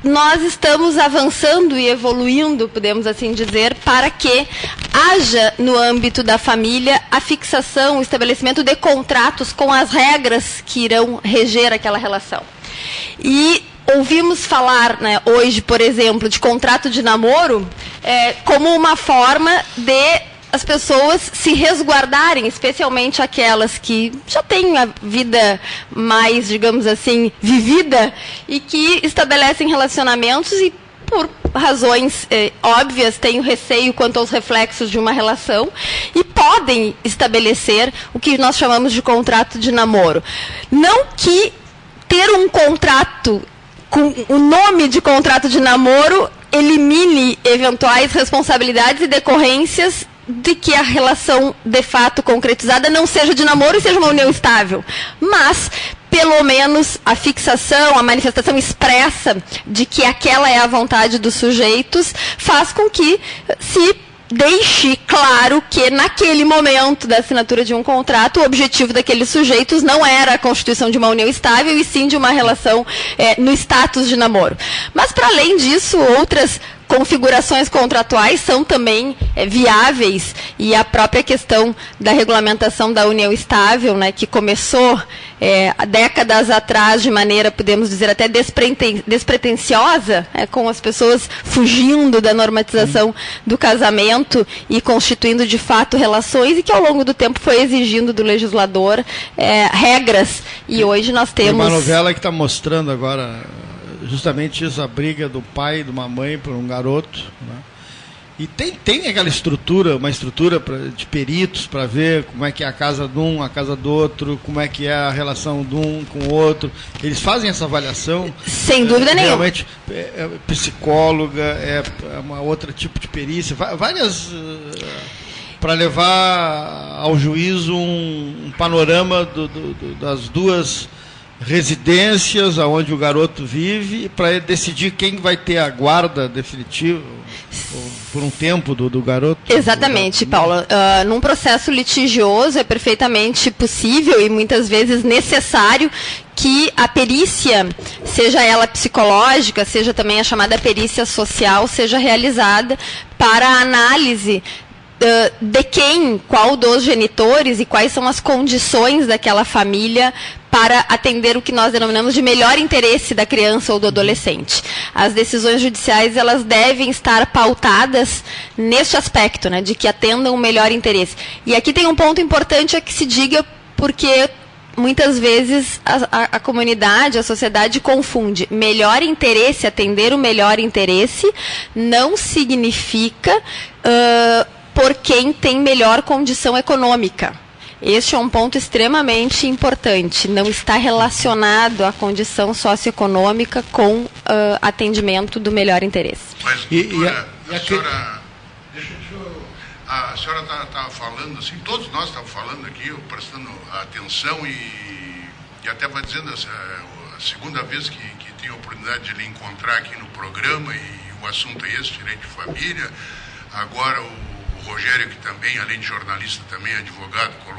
nós estamos avançando e evoluindo, podemos assim dizer, para que haja no âmbito da família a fixação, o estabelecimento de contratos com as regras que irão reger aquela relação. E ouvimos falar né, hoje, por exemplo, de contrato de namoro é, como uma forma de as pessoas se resguardarem, especialmente aquelas que já têm a vida mais, digamos assim, vivida e que estabelecem relacionamentos e por razões eh, óbvias têm o receio quanto aos reflexos de uma relação e podem estabelecer o que nós chamamos de contrato de namoro. Não que ter um contrato com o nome de contrato de namoro elimine eventuais responsabilidades e decorrências de que a relação de fato concretizada não seja de namoro e seja uma união estável. Mas, pelo menos, a fixação, a manifestação expressa de que aquela é a vontade dos sujeitos faz com que se deixe claro que naquele momento da assinatura de um contrato, o objetivo daqueles sujeitos não era a constituição de uma união estável e sim de uma relação é, no status de namoro. Mas, para além disso, outras configurações contratuais são também é, viáveis. E a própria questão da regulamentação da união estável, né, que começou é, décadas atrás de maneira, podemos dizer, até despreten despretensiosa, é, com as pessoas fugindo da normatização do casamento e constituindo de fato relações e que ao longo do tempo foi exigindo do legislador é, regras. E hoje nós temos... Uma novela que está mostrando agora justamente isso, a briga do pai e de uma mãe por um garoto. Né? E tem, tem aquela estrutura, uma estrutura pra, de peritos para ver como é que é a casa de um, a casa do outro, como é que é a relação de um com o outro. Eles fazem essa avaliação. Sem dúvida é, nenhuma. Realmente, é, é psicóloga, é, é uma outra tipo de perícia, várias. Para levar ao juízo um, um panorama do, do, do, das duas residências aonde o garoto vive para decidir quem vai ter a guarda definitiva por um tempo do, do garoto? Exatamente, do garoto. Paula. Uh, num processo litigioso é perfeitamente possível e muitas vezes necessário que a perícia, seja ela psicológica, seja também a chamada perícia social, seja realizada para a análise de quem, qual dos genitores e quais são as condições daquela família para atender o que nós denominamos de melhor interesse da criança ou do adolescente. As decisões judiciais elas devem estar pautadas neste aspecto, né, de que atendam o melhor interesse. E aqui tem um ponto importante a que se diga porque muitas vezes a, a, a, comunidade, a sociedade confunde. Melhor interesse, atender o melhor interesse, não significa uh, por quem tem melhor condição econômica. Este é um ponto extremamente importante. Não está relacionado à condição socioeconômica com uh, atendimento do melhor interesse. Mas, doutora, e, e a, a, a, senhora, a senhora está tá falando assim, todos nós estamos falando aqui, prestando atenção e, e até vai dizendo essa, a segunda vez que, que tenho a oportunidade de lhe encontrar aqui no programa e o assunto é esse, direito de família. Agora o o Rogério, que também, além de jornalista, também é advogado, colocou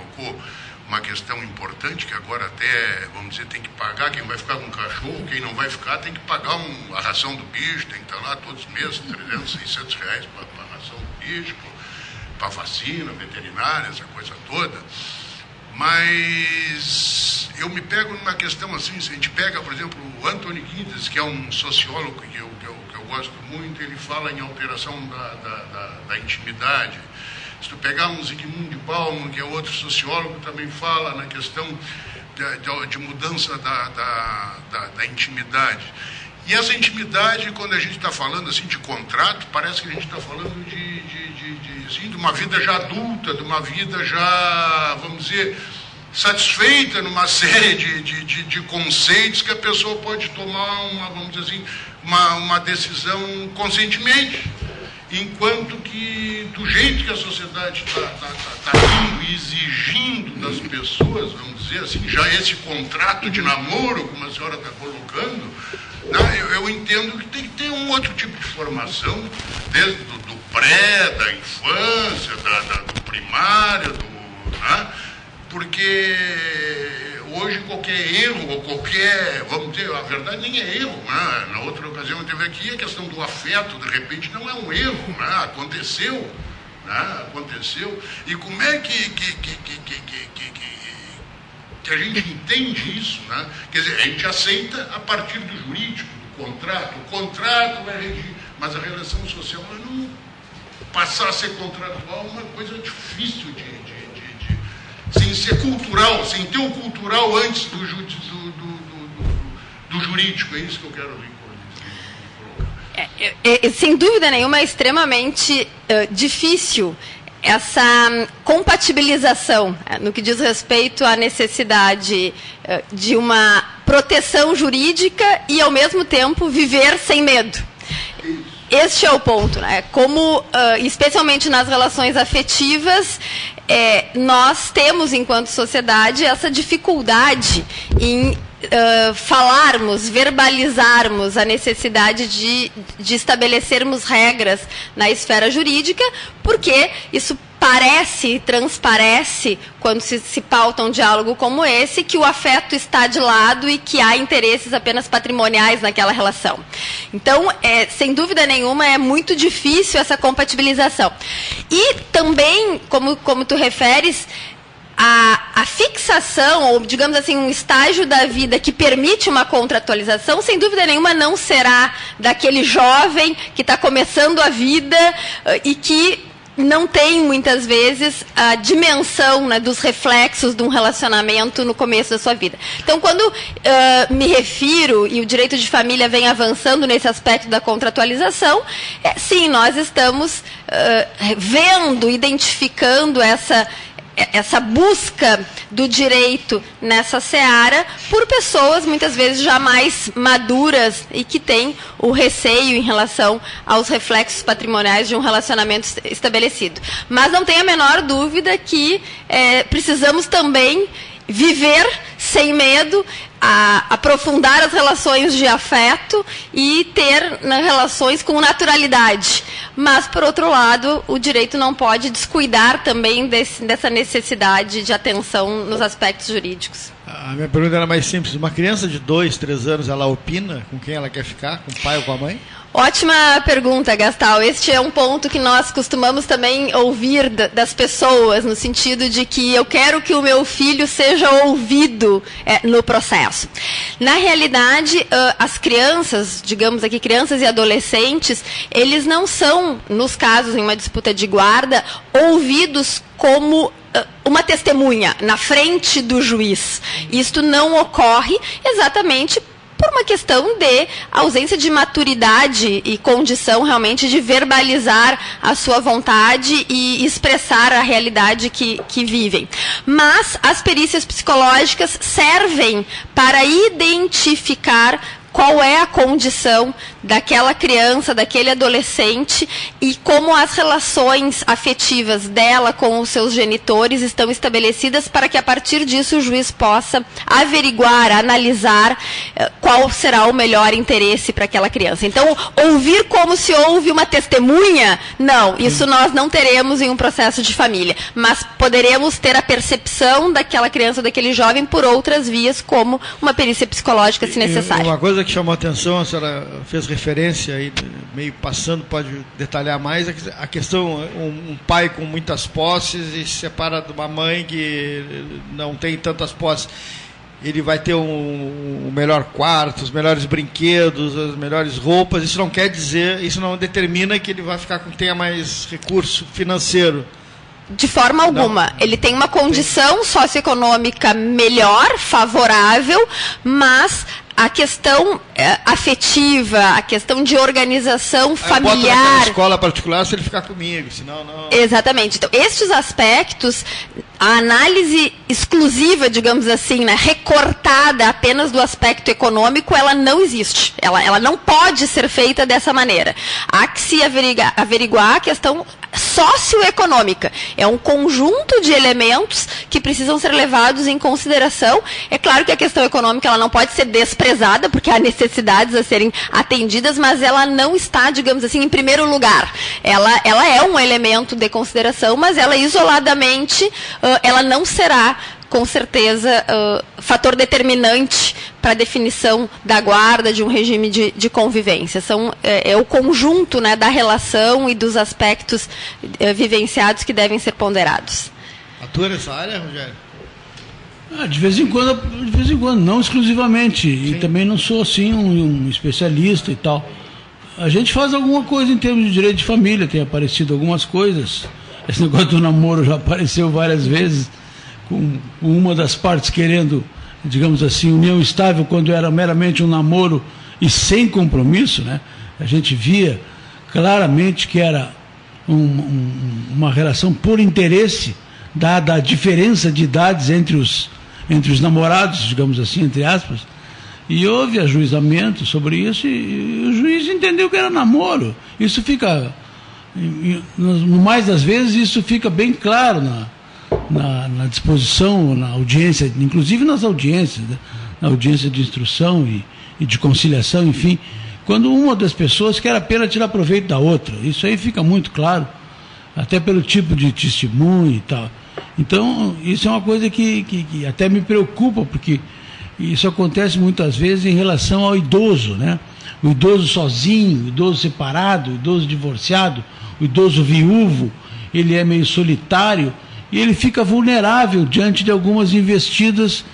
uma questão importante que agora até, vamos dizer, tem que pagar, quem vai ficar com o cachorro, quem não vai ficar tem que pagar um, a ração do bicho, tem que estar lá todos os meses, 300, 600 reais para a ração do bicho, para vacina, veterinária, essa coisa toda. Mas eu me pego numa questão assim, se a gente pega, por exemplo, o Anthony Giddens, que é um sociólogo que eu, que eu, que eu gosto muito, ele fala em alteração da, da, da, da intimidade. Se tu pegar um Zygmunt Bauman, que é outro sociólogo, também fala na questão de, de, de mudança da, da, da, da intimidade. E essa intimidade, quando a gente está falando assim de contrato, parece que a gente está falando de, de, de, de, assim, de uma vida já adulta, de uma vida já, vamos dizer, satisfeita numa <laughs> série de, de, de, de, conceitos que a pessoa pode tomar uma, vamos dizer assim, uma, uma decisão conscientemente. Enquanto que, do jeito que a sociedade está tá, tá, tá indo exigindo das pessoas, vamos dizer assim, já esse contrato de namoro, como a senhora está colocando, né, eu, eu, entendo que tem que ter um outro tipo de formação, desde do, do pré, da infância, da, da, do primário, do, né, porque hoje qualquer erro ou qualquer, vamos dizer, a verdade nem é erro. Né? Na outra ocasião teve aqui a questão do afeto, de repente não é um erro, né? aconteceu. Né? Aconteceu. E como é que, que, que, que, que, que, a gente entende isso? Né? Quer dizer, a gente aceita a partir do jurídico, do contrato. O contrato vai regir, mas a relação social não passar a ser contratual é uma coisa difícil de sem ser cultural, sem ter o cultural antes do, do, do, do jurídico. É isso que eu quero ver. É, é, é, sem dúvida nenhuma, é extremamente uh, difícil essa um, compatibilização uh, no que diz respeito à necessidade uh, de uma proteção jurídica e, ao mesmo tempo, viver sem medo. Este é o ponto, né? Como, especialmente nas relações afetivas, é, nós temos, enquanto sociedade, essa dificuldade em uh, falarmos, verbalizarmos a necessidade de, de estabelecermos regras na esfera jurídica, porque isso parece, transparece, quando se, se pauta um diálogo como esse, que o afeto está de lado e que há interesses apenas patrimoniais naquela relação. Então, é, sem dúvida nenhuma, é muito difícil essa compatibilização. E também, como, como tu referes, a, a, fixação, ou digamos assim, um estágio da vida que permite uma contratualização, sem dúvida nenhuma não será daquele jovem que está começando a vida uh, e que não tem muitas vezes a dimensão né, dos reflexos de um relacionamento no começo da sua vida. Então, quando uh, me refiro e o direito de família vem avançando nesse aspecto da contratualização, é, sim, nós estamos uh, vendo, identificando essa essa busca do direito nessa seara por pessoas muitas vezes já mais maduras e que têm o receio em relação aos reflexos patrimoniais de um relacionamento estabelecido. Mas não tem a menor dúvida que é, precisamos também viver sem medo, aprofundar as relações de afeto e ter né, relações com naturalidade. Mas, por outro lado, o direito não pode descuidar também desse, dessa necessidade de atenção nos aspectos jurídicos. A minha pergunta era mais simples. Uma criança de dois, três anos, ela opina com quem ela quer ficar, com o pai ou com a mãe? Ótima pergunta, Gastal. Este é um ponto que nós costumamos também ouvir das pessoas, no sentido de que eu quero que o meu filho seja ouvido é, no processo. Na realidade, as crianças, digamos aqui, crianças e adolescentes, eles não são, nos casos em uma disputa de guarda, ouvidos como uma testemunha na frente do juiz. Isto não ocorre exatamente por uma questão de ausência de maturidade e condição realmente de verbalizar a sua vontade e expressar a realidade que, que vivem. Mas as perícias psicológicas servem para identificar qual é a condição daquela criança, daquele adolescente e como as relações afetivas dela com os seus genitores estão estabelecidas para que a partir disso o juiz possa averiguar, analisar eh, qual será o melhor interesse para aquela criança. Então, ouvir como se ouve uma testemunha, não, isso nós não teremos em um processo de família, mas poderemos ter a percepção daquela criança, daquele jovem por outras vias, como uma perícia psicológica, se necessário. Uma coisa que chamou a atenção, a senhora fez referência aí, meio passando, pode detalhar mais, a questão, um, um pai com muitas posses e se separa de uma mãe que não tem tantas posses. ele vai ter um, um, melhor quarto, os melhores brinquedos, as melhores roupas. Isso não quer dizer, isso não determina que ele vai ficar com tenha mais recurso financeiro. De forma alguma. Não. Ele tem uma condição socioeconômica melhor, favorável, mas a questão é, afetiva, a questão de organização familiar. Eu escola particular se ele ficar comigo, senão não. Exatamente. Então, estes aspectos, a análise exclusiva, digamos assim, né, recortada apenas do aspecto econômico, ela não existe. Ela, ela não pode ser feita dessa maneira. Há que se averiguar, averiguar a questão socioeconômica. É um conjunto de elementos que precisam ser levados em consideração. É claro que a questão econômica ela não pode ser desprezada, porque há necessidades a serem atendidas, mas ela não está, digamos assim, em primeiro lugar. Ela, ela é um elemento de consideração, mas ela isoladamente, uh, ela não será com certeza, uh, fator determinante para a definição da guarda de um regime de, de convivência. São, é, é, o conjunto né, da relação e dos aspectos é, vivenciados que devem ser ponderados. Atua nessa área, Rogério? Ah, de vez em quando, de vez em quando, não exclusivamente. Sim. E também não sou assim um, um especialista e tal. A gente faz alguma coisa em termos de direito de família, tem aparecido algumas coisas. Esse negócio do namoro já apareceu várias vezes com uma das partes querendo, digamos assim, união estável quando era meramente um namoro e sem compromisso, né? A gente via claramente que era um, um, uma relação por interesse, dada a diferença de idades entre os, entre os namorados, digamos assim, entre aspas. E houve ajuizamento sobre isso e, o juiz entendeu que era namoro. Isso fica, no mais das vezes, isso fica bem claro na, na, na, disposição, na audiência, inclusive nas audiências, né? na audiência de instrução e, e, de conciliação, enfim, quando uma das pessoas quer apenas tirar proveito da outra. Isso aí fica muito claro, até pelo tipo de testemunho e tal. Então, isso é uma coisa que, que, que até me preocupa, porque isso acontece muitas vezes em relação ao idoso, né? O idoso sozinho, o idoso separado, o idoso divorciado, o idoso viúvo, ele é meio solitário e ele fica vulnerável diante de algumas investidas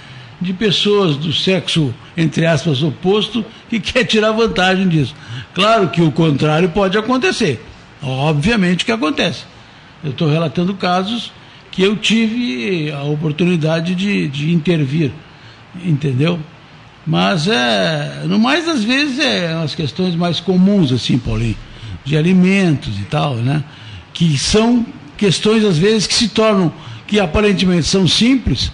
de pessoas do sexo, entre aspas, oposto, que quer tirar vantagem disso. Claro que o contrário pode acontecer. Obviamente que acontece. Eu estou relatando casos que eu tive a oportunidade de, de intervir, entendeu? Mas é, no mais das vezes é as questões mais comuns, assim, Paulinho, de alimentos e tal, né? Que são questões às vezes que se tornam, que aparentemente são simples,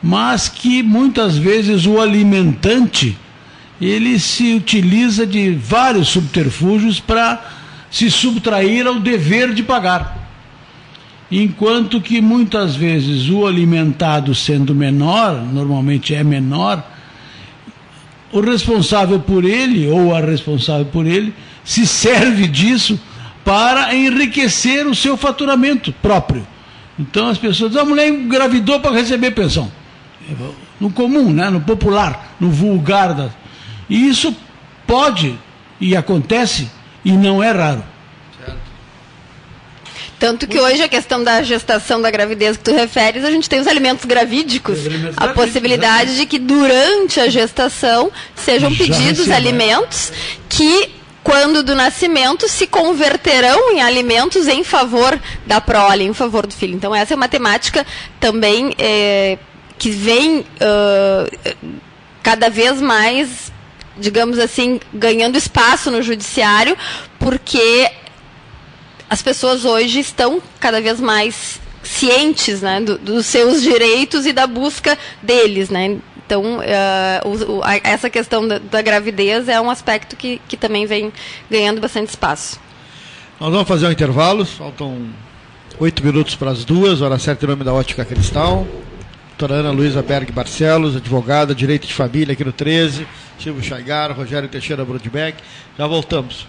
mas que muitas vezes o alimentante ele se utiliza de vários subterfúgios para se subtrair ao dever de pagar. Enquanto que muitas vezes o alimentado sendo menor, normalmente é menor, o responsável por ele ou a responsável por ele se serve disso para enriquecer o seu faturamento próprio. Então as pessoas dizem, a mulher engravidou para receber pensão. No comum, né? no popular, no vulgar. Da... E isso pode e acontece e não é raro. Tanto que hoje a questão da gestação da gravidez que tu referes, a gente tem os alimentos gravídicos. Alimentos a gravídicos, possibilidade de que durante a gestação sejam Já pedidos alimentos que quando do nascimento, se converterão em alimentos em favor da prole, em favor do filho. Então, essa é uma temática também é, que vem uh, cada vez mais, digamos assim, ganhando espaço no judiciário, porque as pessoas hoje estão cada vez mais cientes né, do, dos seus direitos e da busca deles. Né? Então, uh, o, a, essa questão da, da, gravidez é um aspecto que, que também vem ganhando bastante espaço. Nós vamos fazer um intervalo, faltam oito minutos para as duas, hora certa em nome da Ótica Cristal. Doutora Ana Luísa Berg Barcelos, advogada, direito de família aqui no 13. Silvio Chaigar, Rogério Teixeira Brodbeck. Já voltamos.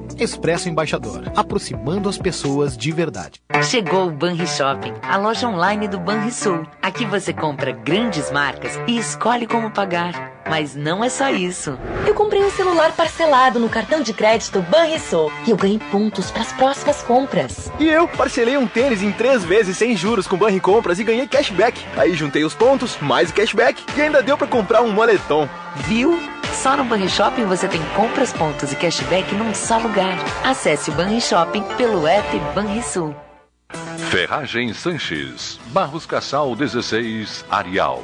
Expresso Embaixador, aproximando as pessoas de verdade. Chegou o Banri Shopping, a loja online do Banrisul. Aqui você compra grandes marcas e escolhe como pagar. Mas não é só isso. Eu comprei um celular parcelado no cartão de crédito Banrisul e eu ganhei pontos para as próximas compras. E eu parcelei um tênis em três vezes sem juros com Banri Compras e ganhei cashback. Aí juntei os pontos, mais o cashback e ainda deu para comprar um moletom. Viu? Só no Banri Shopping você tem compras, pontos e cashback num só lugar. Acesse o Banri Shopping pelo app Banrisul. Ferragem Sanches, Barros Cassal 16, Arial.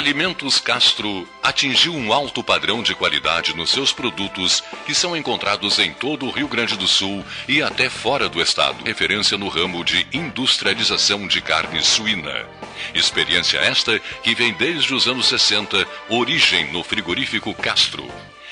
Alimentos Castro atingiu um alto padrão de qualidade nos seus produtos que são encontrados em todo o Rio Grande do Sul e até fora do estado. Referência no ramo de industrialização de carne suína. Experiência esta que vem desde os anos 60, origem no frigorífico Castro.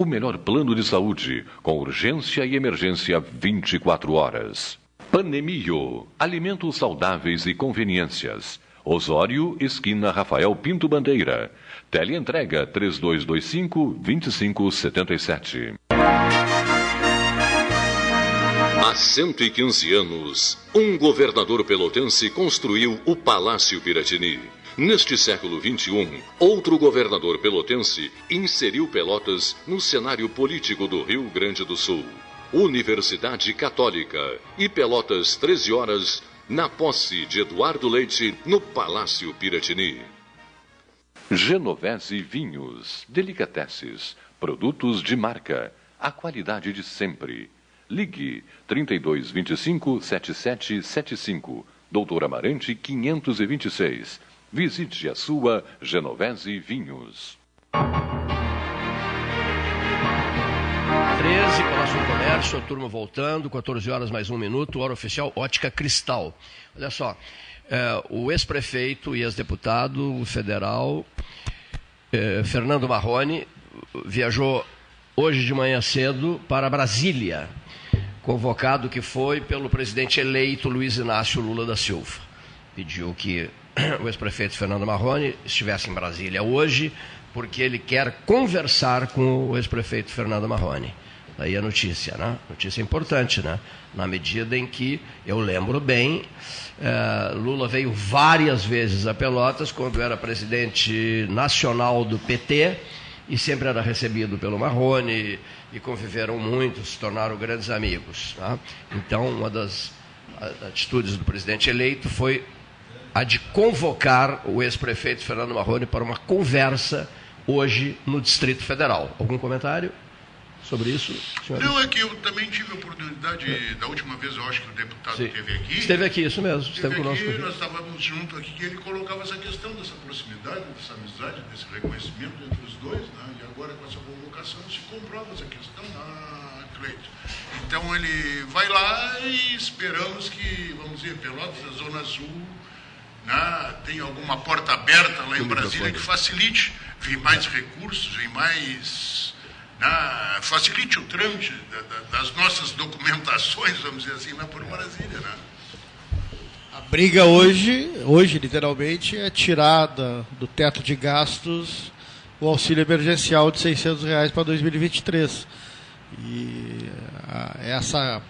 o melhor plano de saúde, com urgência e emergência 24 horas. Panemio, alimentos saudáveis e conveniências. Osório, esquina Rafael Pinto Bandeira. Teleentrega 3225-2577. Há 115 anos, um governador pelotense construiu o Palácio Piratini. Neste século XXI, outro governador pelotense inseriu Pelotas no cenário político do Rio Grande do Sul. Universidade Católica e Pelotas 13 horas na posse de Eduardo Leite no Palácio Piratini. Genovese Vinhos, Delicateces, produtos de marca, a qualidade de sempre. Ligue 3225 7775, Doutor Amarante 526. Visite a sua Genovese Vinhos. 13, Palácio do Comércio, a turma voltando, 14 horas mais um minuto, hora oficial Ótica Cristal. Olha só, é, o ex-prefeito e ex-deputado federal é, Fernando Marrone viajou hoje de manhã cedo para Brasília, convocado que foi pelo presidente eleito Luiz Inácio Lula da Silva. Pediu que o ex-prefeito Fernando Marrone estivesse em Brasília hoje, porque ele quer conversar com o ex-prefeito Fernando Marrone. Daí a notícia, né? Notícia importante, né? Na medida em que, eu lembro bem, eh, Lula veio várias vezes a Pelotas quando era presidente nacional do PT e sempre era recebido pelo Marrone e conviveram muito, se tornaram grandes amigos. Tá? Então, uma das atitudes do presidente eleito foi a de convocar o ex-prefeito Fernando Marrone para uma conversa hoje no Distrito Federal. Algum comentário sobre isso? Senhor? Não, é que eu também tive a oportunidade, é. da última vez eu acho que o deputado Sim. esteve aqui. Esteve aqui, isso mesmo. Esteve, esteve conosco. Aqui, nós estávamos juntos aqui e ele colocava essa questão dessa proximidade, dessa amizade, desse reconhecimento entre os dois, né? e agora com essa convocação se comprova essa questão, ah, Cleito. Então ele vai lá e esperamos que, vamos dizer, Pelotas, a Zona Sul, né, tem alguma porta aberta lá em Brasília que facilite, vem mais recursos, vem mais. Né, facilite o trâmite das nossas documentações, vamos dizer assim, lá por Brasília. Né? briga hoje, hoje literalmente, é tirada do teto de gastos o auxílio emergencial de 600 reais para 2023. E a, essa,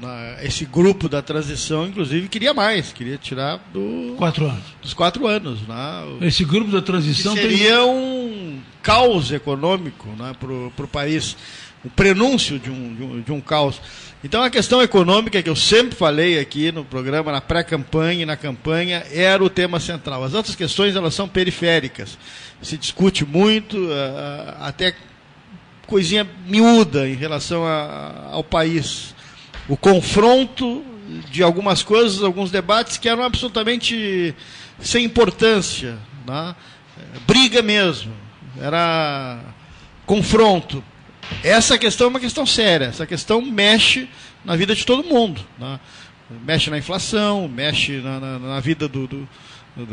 na, esse grupo da transição, inclusive, queria mais, queria tirar do, Quatro anos. dos quatro anos. Né? O- Esse grupo da transição que tem. seria um caos econômico né, para o país, um prenúncio de um, de, um, de um caos. Então a questão econômica que eu sempre falei aqui no programa, na pré-campanha e na campanha, era o tema central. As outras questões elas são periféricas. Se discute muito, até coisinha miúda em relação a- ao país. O confronto de algumas coisas, alguns debates que eram absolutamente sem importância. Né? Eh, Briga mesmo. Era confronto. Essa questão é uma questão séria. Essa questão mexe na vida de todo mundo. né? Mexe na inflação, mexe na, na- na vida do- do-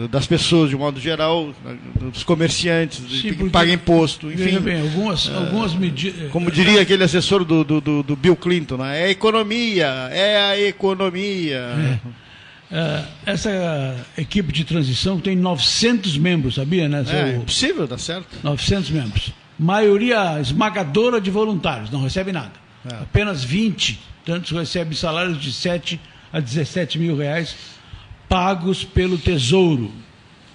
das pessoas de modo geral, na- dos comerciantes, Sim, que pagam imposto, enfim. Bem, algumas, É, algumas medidas. Como diria aquele assessor do, do, do- Bill Clinton, né? é a economia, é a economia. É, essa equipe de transição tem 900 membros, sabia, né? É, impossível, tá certo? 900 membros. Maioria esmagadora de voluntários, não recebe nada. É. Apenas 20, tantos recebem salários de 7 a 17 mil reais, pagos pelo Tesouro.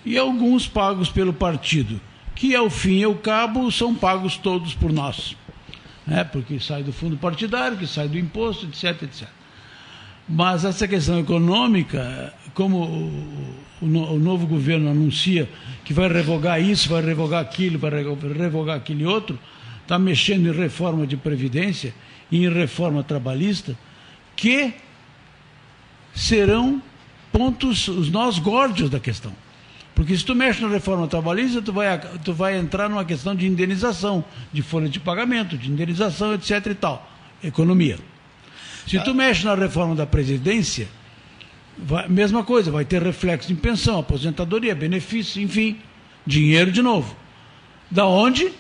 E alguns pagos pelo partido, que ao fim e ao cabo são pagos todos por nós. Né? Porque sai do fundo partidário, que sai do imposto, etc, etc. Mas essa questão econômica, como o, o o novo governo anuncia que vai revogar isso, vai revogar aquilo, vai revo- revogar aquele outro, está mexendo em reforma de previdência e em reforma trabalhista, que serão pontos, os nós górdios da questão. Porque se tu mexe na reforma trabalhista, tu vai, tu vai entrar numa questão de indenização, de folha de pagamento, de indenização, etc e tal. Economia. Se tu mexe na reforma da Previdência, vai- mesma coisa, vai ter reflexo em pensão, aposentadoria, benefício, enfim, dinheiro de novo. Da onde?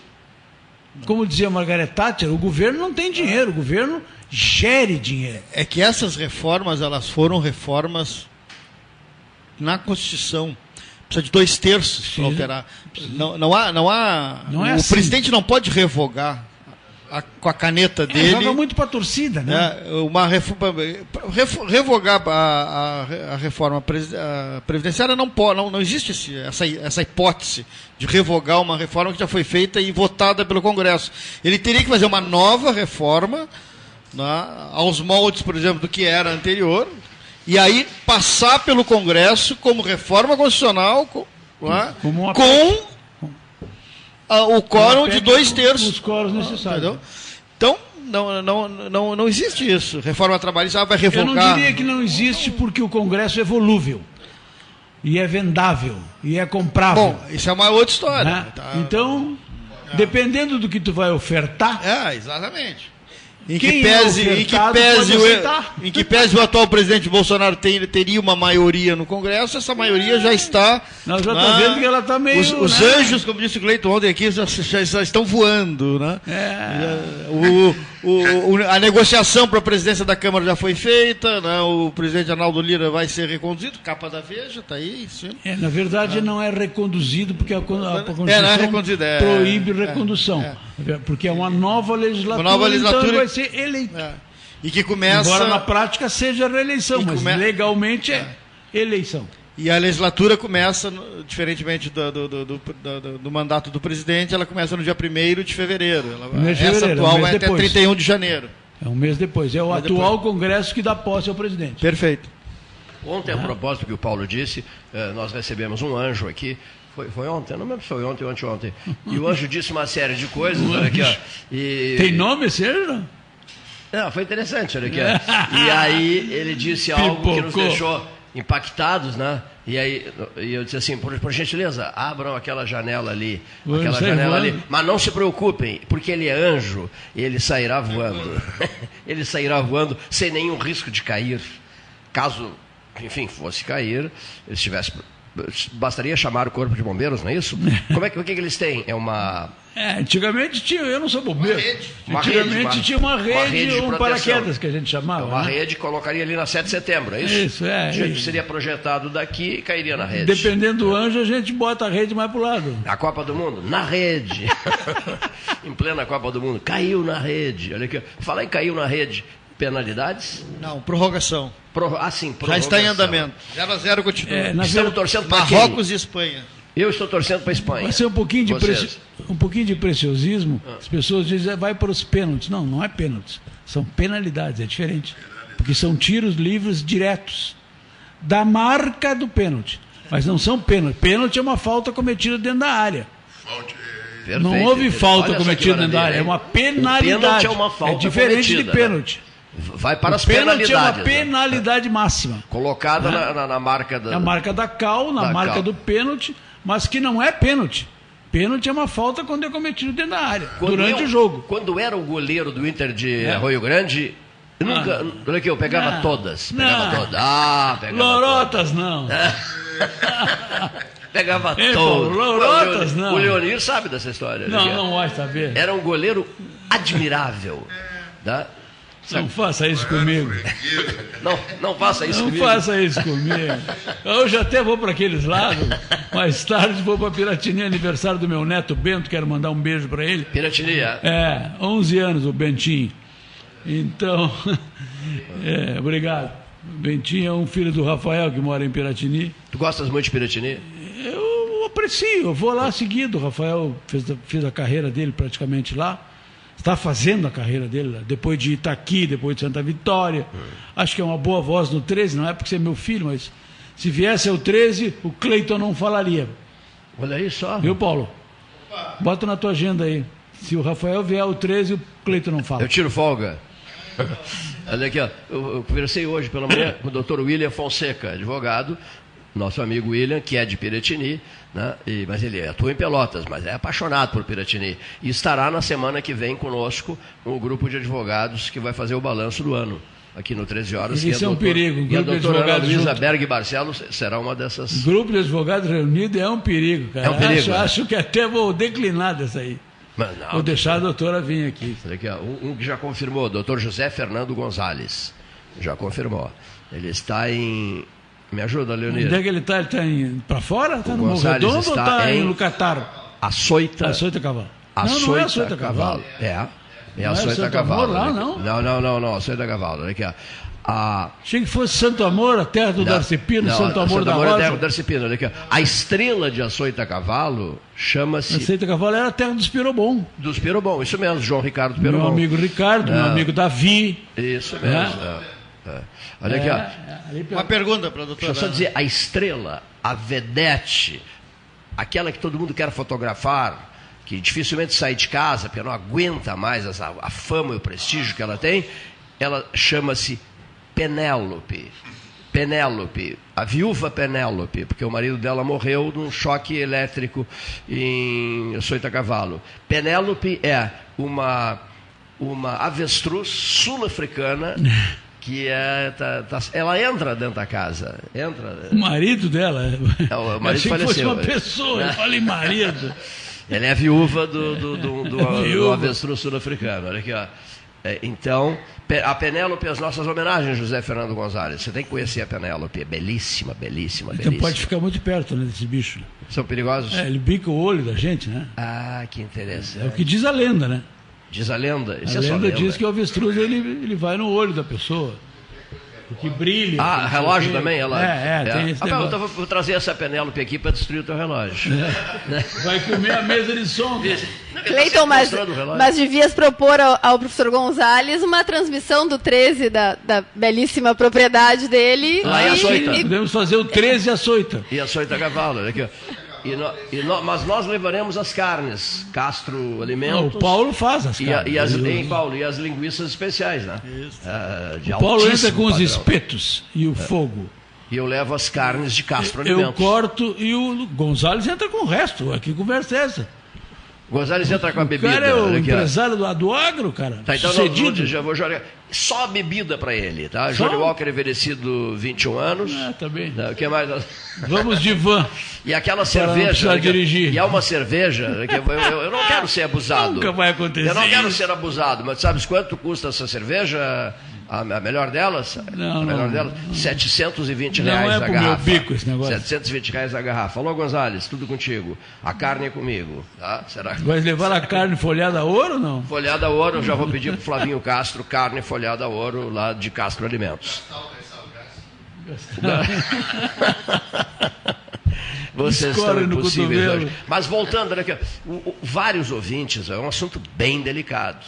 Como dizia Margaret Thatcher, o governo não tem dinheiro, o governo gere dinheiro. É que essas reformas, elas foram reformas na Constituição. Precisa de dois terços para alterar. Não, não há. Não há Não é o assim. presidente não pode revogar a- com a caneta É, dele. joga muito para a torcida, né? né, uma reforma, ref- revogar a, a- a reforma previdenciária não pode, não, não existe esse- essa, essa hipótese de revogar uma reforma que já foi feita e votada pelo Congresso. Ele teria que fazer uma nova reforma né, aos moldes, por exemplo, do que era anterior, e aí passar pelo Congresso como reforma constitucional com, né, Como uma com ah, o quórum de dois com terços. Os quóruns necessários. Entendeu? Então, não, não, não, não existe isso. Reforma trabalhista vai Eu revogar. não diria que não existe porque o Congresso é volúvel. E é vendável. E é comprável. Bom, isso é uma outra história. né? Tá? Então, dependendo do que tu vai ofertar, É, exatamente. Em que, pese, em, que pese o, em que pese o atual presidente Bolsonaro tem- teria uma maioria no Congresso, essa maioria já está. nós já né, estamos vendo que ela está meio. Os, os né? anjos, como disse o Cleiton ontem aqui, já, já- já estão voando. Né? É. O, o- o- a negociação para a presidência da Câmara já foi feita, né? o presidente Arnaldo Lira vai ser reconduzido, capa da Veja, está aí. Sim. É, na verdade, não é reconduzido, porque a, a Constituição É, não é é. proíbe É, recondução. Porque é uma nova legislatura, Uma nova então legislatura- ele vai ser eleito. E que começa. Embora na prática seja reeleição, mas come- legalmente é, eleição. E a legislatura começa, diferentemente do, do, do, do- do- do mandato do presidente, ela começa no dia 1 de fevereiro. Ela- de essa fevereiro, um atual vai até depois. 31 de janeiro. É um mês depois. É o Mês atual Congresso que dá posse ao presidente. Perfeito. Ontem, a propósito do que o Paulo disse, eh, nós recebemos um anjo aqui. Foi, foi ontem? Eu não lembro se foi ontem ou anteontem. E o anjo disse uma série de coisas. <laughs> Um olha aqui, ó. E... Tem nome esse anjo? Não, foi interessante, olha aqui. ó. <laughs> E aí ele disse algo que nos deixou impactados, né? E aí e eu disse assim, por, por gentileza, abram aquela janela ali, anjo aquela janela voando. ali. Mas não se preocupem, porque ele é anjo, ele sairá voando. <laughs> ele sairá voando sem nenhum risco de cair. Caso, enfim, fosse cair, ele estivesse bastaria chamar o corpo de bombeiros, não é isso? <laughs> Como é que, o que, que eles têm? É uma. É, antigamente tinha, eu não sou bombeiro. Uma antigamente rede, uma- tinha uma uma rede, rede de um proteção. paraquedas que a gente chamava. Uma né? rede colocaria ali na 7 de setembro, é isso? Isso, é, Já isso. Seria projetado daqui e cairia na rede. Dependendo do anjo, a gente bota a rede mais pro lado. A Copa do Mundo, na rede. <laughs> em plena Copa do Mundo, caiu na rede. Olha aqui. Falar em caiu na rede, penalidades? Não, prorrogação. Pro... Ah, sim, Já está em prorrogação. andamento. 0 a 0 continua. É, Estamos ver- torcendo para Marrocos e Espanha. Eu estou torcendo para a Espanha. Vai ser um pouquinho de, preci- um pouquinho de preciosismo. Ah. As pessoas dizem, vai para os pênaltis. Não, não é pênaltis. São penalidades, é diferente. Porque são tiros livres diretos. Da marca do pênalti. Mas não são pênaltis. Pênalti é uma falta cometida dentro da área. Perfeito. não houve falta cometida dentro da área. É uma penalidade. O pênalti é uma falta É diferente cometida, de né? pênalti. Vai para as o pênalti é uma penalidades. né? penalidade máxima. Colocada Né? na, na- na marca da. Na marca da cal, na Da marca cal. do pênalti, mas que não é pênalti. Pênalti é uma falta quando é cometido dentro da área, Quando durante eu- o jogo. Quando era o goleiro do Inter de É. Arroio Grande, eu nunca. Olha aqui, eu pegava Não. todas. Pegava Não. todas. Ah, pegava Lorotas não. <laughs> Pegava Ei, todas. Lorotas, o, Leonir, não. o Leonir sabe dessa história. Não, né? não vai saber. Era um goleiro admirável. Tá? Não faça isso comigo. Não, não faça isso Não comigo. faça isso comigo. Hoje até vou para aqueles lados. Mais tarde vou para Piratini, aniversário do meu neto Bento. Quero mandar um beijo para ele. Piratini, é. É, 11 anos o Bentinho. Então, <laughs> é, obrigado. Bentinho é um filho do Rafael que mora em Piratini. Tu gostas muito de Piratini? Eu aprecio, eu vou lá seguido. O Rafael fez, fez a carreira dele praticamente lá. Está fazendo a carreira dele lá, depois de Itaqui, depois de Santa Vitória. Acho que é uma boa voz no 13, não é porque você é meu filho, mas se viesse o 13, o Cleiton não falaria. Olha aí só. Viu, Paulo? Bota na tua agenda aí. Se o Rafael vier o 13, o Cleiton não fala. Eu tiro folga. <laughs> Olha aqui, ó. Eu, eu conversei hoje pela manhã com o doutor William Fonseca, advogado, nosso amigo William, que é de Piratini, né? E- mas ele atua em Pelotas, mas é apaixonado por Piratini. E estará na semana que vem conosco com o grupo de advogados que vai fazer o balanço do ano. Aqui no 13 horas. Isso é um doutor- perigo, um E a grupo de doutora Ana Luísa. Berg Barcelos será uma dessas. Grupo de advogados reunido é um perigo, cara. É um perigo, Acho, né? acho que até vou declinar dessa aí. Mas não, Vou deixar a doutora vir aqui. Ó, um, um que já confirmou, o doutor José Fernando Gonzalez. Já confirmou. Ele está em. Me ajuda, Leonir. Onde é que ele está? Ele está para fora? Está no Morro Redondo ou está está em- no Catar? Açoita. Açoita Cavalo. Açoita, não, não é Açoita Cavalo. É. É Não é Açoita Açoita Cavalo. Amor lá, aqui. não? Não, não, não, não. Açoita Cavalo. Olha aqui, ó. A... Achei que fosse Santo Amor, a terra do Não, Darcy Pino, não, Santo Amor da é terra Rosa. do Darcy Pino, olha aqui. A estrela de Açoita Cavalo chama-se. Açoita Cavalo era a terra dos Pirobon. Dos Pirobon, isso mesmo, João Ricardo Meu Pirobon. amigo Ricardo, meu É. amigo Davi. Isso mesmo. É. é, é. Olha aqui, ó. É, Uma pergunta para a doutora. Deixa eu só dizer, a estrela, a vedete, aquela que todo mundo quer fotografar, que dificilmente sai de casa, porque não aguenta mais essa, a fama e o prestígio que ela tem, ela chama-se Penélope. Penélope, a viúva Penélope, porque o marido dela morreu num choque elétrico em Açoita Cavalo. Penélope é uma, uma avestruz sul-africana <laughs> que é, tá- tá- ela entra dentro da casa, entra. O marido dela. É, o Eu marido achei que fosse faleceu. uma pessoa, eu falei marido. <laughs> Ela é a viúva do, do, do, do, do viúva. avestruz sul-africano. Olha aqui, ó. É, então, a Penélope, as nossas homenagens, José Fernando Gonzalez. Você tem que conhecer a Penélope. É belíssima, belíssima, Então belíssima. pode ficar muito perto né, desse bicho. São perigosos? É, ele bica o olho da gente, né? Ah, que interessante. É o que diz a lenda, né? Diz a lenda. Isso a é só lenda diz que o avestruz ele, ele vai no olho da pessoa. Porque brilha. Ah, que relógio também? Ela... É, é, tem esse Ah, negócio. então vou- vou trazer essa Penélope aqui para destruir o teu relógio. Né? Vai comer a mesa de som. Cleiton, mas, mostrando o relógio. mas devias propor ao, ao professor Gonzalez uma transmissão do 13 da, da belíssima propriedade dele. Lá em e- Açoita. e- Podemos fazer o 13 açoita. E açoita cavalo, aqui. ó. E nó- e nó- mas nós levaremos as carnes, Castro Não, Alimentos. o Paulo faz as E, a- carnes. e as, Ele- hein, Paulo, e as linguiças especiais, né? Ah, de o Paulo entra com os padrão. espetos e o fogo. E eu levo as carnes de Castro Eu Alimentos. corto e o Gonzalez entra com o resto. Aqui conversa é essa. Gonzalez entra com a O bebida. cara é o aqui, ó. empresário do, do agro, cara. Tá, então Sucedido. não, já vou jogar. Só bebida para ele, tá? Só? Johnny Walker envelhecido 21 anos. Ah, tá bem. O que mais? Vamos de van. E aquela não cerveja. que- dirigir. E há uma cerveja. que eu, eu- eu não quero ser abusado. Nunca vai acontecer Eu não quero ser abusado, mas sabes quanto custa essa cerveja? A, a melhor delas? Não, a melhor não. delas? 720 Não reais é a pro meu garrafa. bico esse negócio. 720 reais a garrafa. Alô, Gonzalez, tudo contigo. A carne é comigo. Tá? Será que. Vai levar a carne folhada a ouro ou não? Folhada a ouro, eu já vou pedir pro Flavinho Castro, carne folhada a ouro, lá de Castro Alimentos. <laughs> Vocês Escorre estão impossíveis hoje. Mas voltando, olha aqui, o- o- vários ouvintes, é um assunto bem delicado.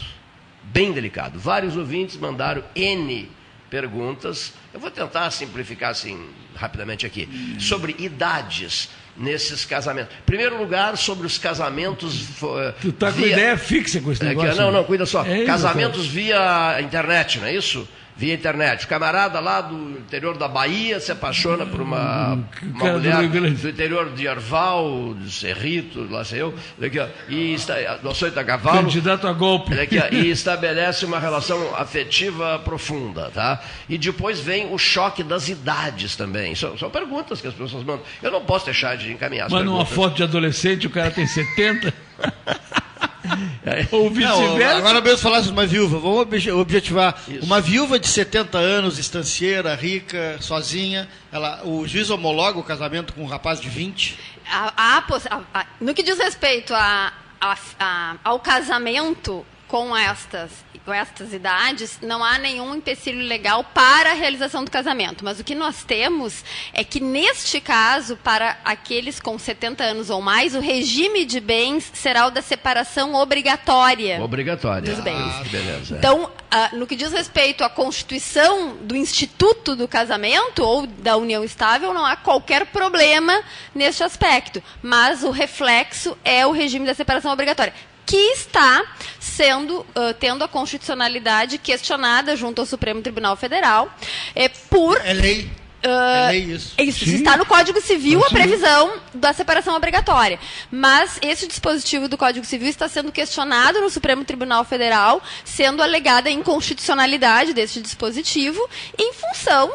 Bem delicado. Vários ouvintes mandaram N perguntas. Eu vou tentar simplificar assim rapidamente aqui. Sobre idades nesses casamentos. Primeiro lugar, sobre os casamentos. fo- Tu tá com via- ideia fixa com esse é negócio. não, não, cuida só. É Casamentos via internet, não é isso? Via internet. O camarada lá do interior da Bahia se apaixona por uma, uma cara do mulher do interior de Arval, de Cerrito, lá sei eu, olha aqui, ó, e está, do açoito a cavalo. Candidato a golpe. Olha aqui, ó, e <laughs> estabelece uma relação afetiva profunda, tá? E depois vem o choque das idades também. São, são perguntas que as pessoas mandam. Eu não posso deixar de encaminhar as Manda uma foto de adolescente, o cara tem 70. <laughs> <laughs> Ou vice-versa. agora mesmo falasse de uma viúva, vamos obje- objetivar. Uma viúva de 70 anos, estancieira, rica, sozinha, ela, o juiz homologa o casamento com um rapaz de 20? A- a a- a- no que diz respeito a- a- a- ao casamento com estas, com estas idades, não há nenhum empecilho legal para a realização do casamento. Mas o que nós temos é que, neste caso, para aqueles com 70 anos ou mais, o regime de bens será o da separação obrigatória. Obrigatória. Dos bens. Ah, beleza. Então, ah, no que diz respeito à constituição do instituto do casamento ou da união estável, não há qualquer problema neste aspecto. Mas o reflexo é o regime da separação obrigatória, que está sendo ah, tendo a constitucionalidade questionada junto ao Supremo Tribunal Federal é, por É lei. Ah, É lei isso. isso, está no Código Civil a previsão da separação obrigatória. Mas esse dispositivo do Código Civil está sendo questionado no Supremo Tribunal Federal, sendo alegada a inconstitucionalidade desse dispositivo, em função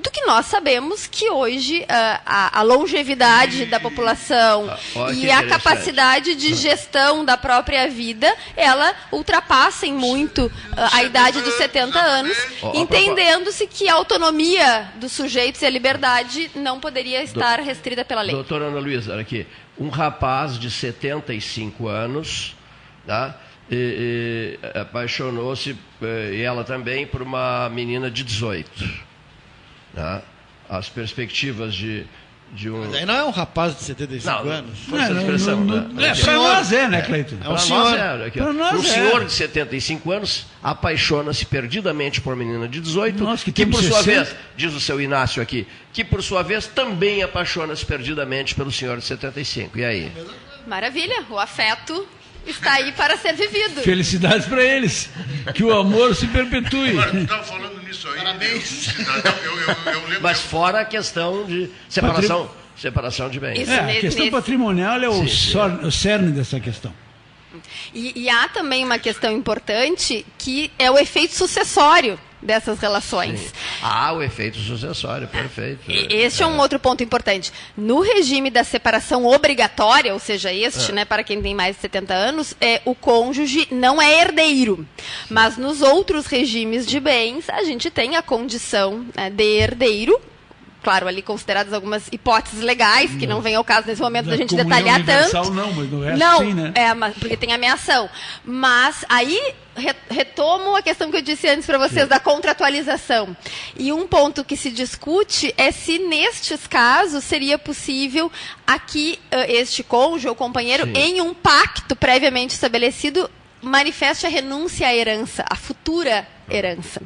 do que nós sabemos que hoje ah, a, a longevidade da população Ah, e a capacidade de gestão da própria vida, ela ultrapassem muito ah, a idade dos 70 anos, entendendo-se que a autonomia dos sujeitos e a liberdade não poderia estar restrita pela lei. Doutora Ana Luísa, olha aqui. Um rapaz de 75 anos, tá? Apaixonou-se, eh, e ela também, por uma menina de 18. Tá? As perspectivas de, de um. Mas aí não é um rapaz de 75 Não, anos. foi essa expressão, né? é, pra nós é, né, Cleiton? É um Pra senhor. nós é, aqui, um é. senhor de 75 anos apaixona-se perdidamente por uma menina de 18, Nós que que, por sua 60. vez, diz o seu Inácio aqui, que por sua vez também apaixona-se perdidamente pelo senhor de 75. E aí? Maravilha, o afeto está aí para ser vivido. Felicidades pra eles. Que o amor se perpetue. Agora, tu estava falando nisso aí. Parabéns. Eu, eu, eu. Mas fora a questão de separação, separação de bens. Isso, É, a questão nesse- patrimonial é o, Sim, sor- o cerne dessa questão. E, e há também uma questão importante que é o efeito sucessório dessas relações. Ah, o efeito sucessório, perfeito. E- Este é um outro ponto importante. No regime da separação obrigatória, ou seja, este, É. né, para quem tem mais de 70 anos, é, o cônjuge não é herdeiro. Mas nos outros regimes de bens, a gente tem a condição né, de herdeiro. Claro, ali consideradas algumas hipóteses legais, que não vem ao caso nesse momento da, Da gente comunhão detalhar tanto. não, mas no resto não, sim, né? é, mas- porque tem ameação. Mas aí re- retomo a questão que eu disse antes para vocês da contratualização. E um ponto que se discute é se nestes casos seria possível aqui eh, este cônjuge ou companheiro Sim. em um pacto previamente estabelecido manifeste a renúncia à herança, à futura herança.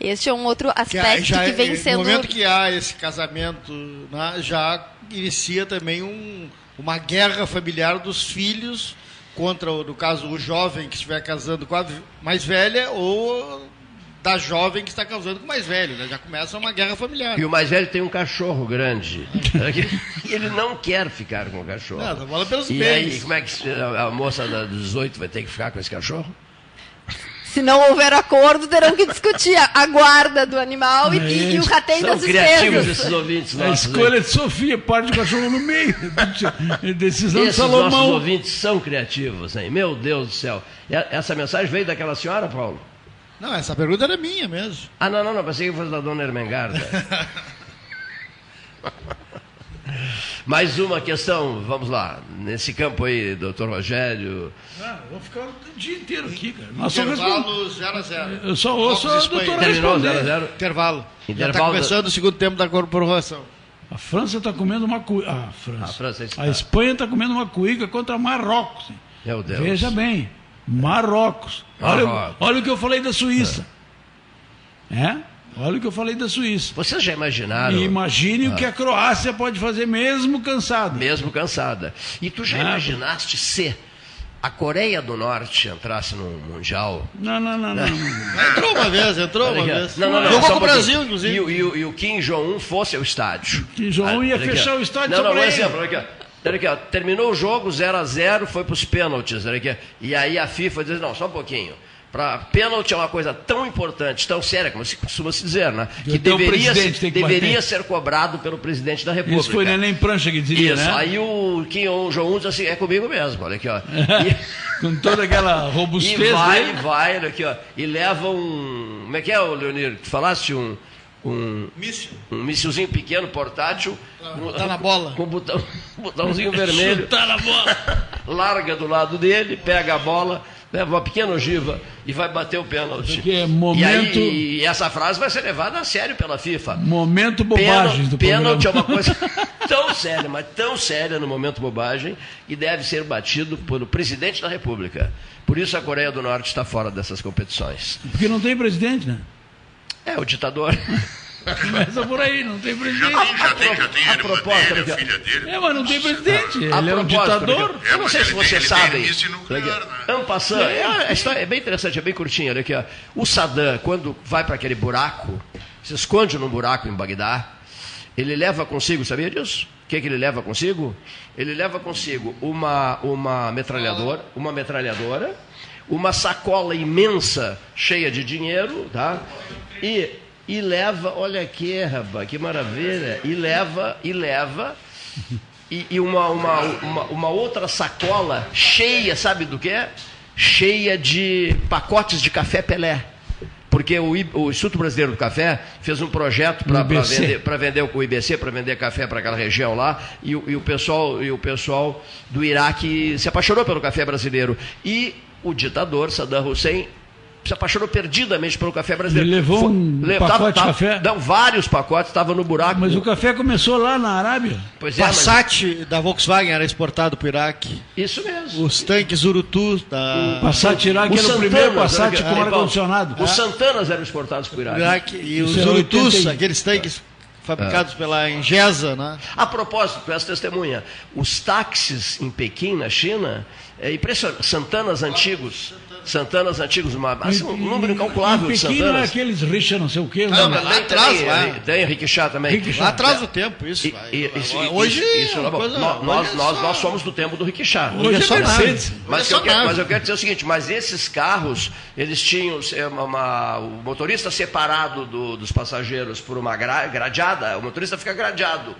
Este é um outro Que aspecto aí já que é- vem No sendo momento que há esse casamento, né, já inicia também um- uma guerra familiar dos filhos contra, o- no caso, o jovem que estiver casando com a mais velha ou da jovem que está causando com o mais velho, né? Já começa uma guerra familiar. E o mais velho tem um cachorro grande. e <laughs> ele não quer ficar com o cachorro. Não, falando pelos e bens. aí, como é que a moça da- dos 18 vai ter que ficar com esse cachorro? Se não houver acordo, terão que discutir a, a guarda do animal e, e- e o rateio São das criativos despesas. esses ouvintes A nossos. escolha de Sofia, parte do cachorro no meio. <laughs> Decisão de Esses nossos Salomão. ouvintes são criativos, hein? Meu Deus do céu. A- Essa mensagem veio daquela senhora, Paulo? Não, essa pergunta era minha mesmo. Ah, não, não, não. Pensei que fosse da dona Ermengarda. <laughs> Mais uma questão, vamos lá. Nesse campo aí, doutor Rogério. Ah, vou ficar o dia inteiro aqui, cara. Nós só respondemos. Intervalo 0x0. Eu só ouço a doutora Terminou responder. 0 a 0 Intervalo. Já está Intervalo começando o segundo tempo da corporação. A França está comendo uma cuíca. Ah, a França. A França está- A Espanha está comendo uma cuíca contra Marrocos. Meu Deus. Veja bem, Marrocos. Olha, Marrocos. olha o que eu falei da Suíça. É? Olha o que eu falei da Suíça. Vocês já imaginaram? E imagine Ah. o que a Croácia pode fazer mesmo cansada. Mesmo cansada. E tu já Ah. imaginaste se a Coreia do Norte entrasse no Mundial? Não, não, não, não. não. <laughs> Entrou uma vez, entrou uma vez. Não, não, não, Jogou com o Brasil, inclusive. E, o- e e o Kim Jong-un fosse ao estádio. Kim Jong-un ia olha aqui, fechar o estádio Não, só não, um ele. exemplo. Olha aqui. Olha aqui, ó. Terminou o jogo 0 a 0 foi para os pênaltis. Olha aqui. E aí a FIFA diz, não, só um pouquinho. Pra, pênalti é uma coisa tão importante, tão séria, como se costuma se dizer, né? Que Até o deveria, que deveria ser cobrado pelo presidente da República. Isso foi Neném Prancha que dizia, Isso, né? aí o Kim Jong-un diz assim, é comigo mesmo, olha aqui, ó. <laughs> Com toda aquela E robustez vai, dele. vai, olha aqui, ó. E leva um. Como é que é, Leonir? Tu falaste um. Um, Míssil. um míssilzinho pequeno, portátil. Com, botar na bola. Com um botão, um <laughs> botãozinho vermelho. Chutar na bola. <laughs> Larga do lado dele, pega a bola, leva uma pequena ogiva e vai bater o pênalti. Porque é E, momento, aí, e essa frase vai ser levada a sério pela FIFA. momento bobagens do Pênalti é uma coisa <laughs> tão séria, mas tão séria no momento bobagem, e deve ser batido pelo presidente da República. Por isso a Coreia do Norte está fora dessas competições. Porque não tem presidente, né? É, o ditador. <laughs> Começa por aí, não tem Já presidente. tem, já tem, já tem a irmã propósito, dele, a filha dele. É, mas não tem presidente. Ele A é um ditador. porque- Eu não mas sei se ele vocês ele sabem. né? Passant, é, a história é bem interessante, é bem curtinha. Olha aqui, ó. O Saddam, quando vai para aquele buraco, se esconde num buraco em Bagdá, ele leva consigo, sabia disso? O que, que ele leva consigo? Ele leva consigo uma, uma metralhadora, uma metralhadora, uma sacola imensa cheia de dinheiro, tá? E, e leva, olha aqui, rapaz, que maravilha! E leva, e leva e, e uma, uma, uma, uma outra sacola cheia, sabe do que? Cheia de pacotes de café Pelé. Porque o, o Instituto Brasileiro do Café fez um projeto para vender, pra vender o IBC, para vender café para aquela região lá, e, e o pessoal, e o pessoal do Iraque se apaixonou pelo café brasileiro. E o ditador Saddam Hussein se apaixonou perdidamente pelo café brasileiro. Ele levou Foi- um le- pacote de café? Não, vários pacotes, estava no buraco. Mas o café começou lá na Arábia. Pois é, mas- Passat da Volkswagen era exportado para o Iraque. Isso mesmo. Os tanques Urutu da Passat Iraque Os era o primeiro Santanas, Passat aqui, com ar-condicionado. Os Santanas eram exportados para o Iraque. Iraque e os Isso era Urutus, 80 e- aqueles tanques fabricados pela Engesa, né? A propósito, és testemunha, os táxis em Pequim, na China, é impressionante. Santanas antigos. Santanas antigos, uma, assim, um número incalculável de Pequim não é Santanas. aqueles Richard não sei o quê. Não, né? mas lá Também atrás, tem, tem rickshaw também. Rickshaw. Lá atrás do tempo, isso. E- vai. e- isso- hoje isso- é coisa- nós, nós, hoje é nós, somos do tempo do rickshaw. Hoje é só Mercedes. Mas, Hoje é eu só quero, mas eu quero dizer o seguinte, mas esses carros, eles tinham é, uma, uma- o motorista separado do- dos passageiros por uma gra- gradeada, o motorista fica gradeado,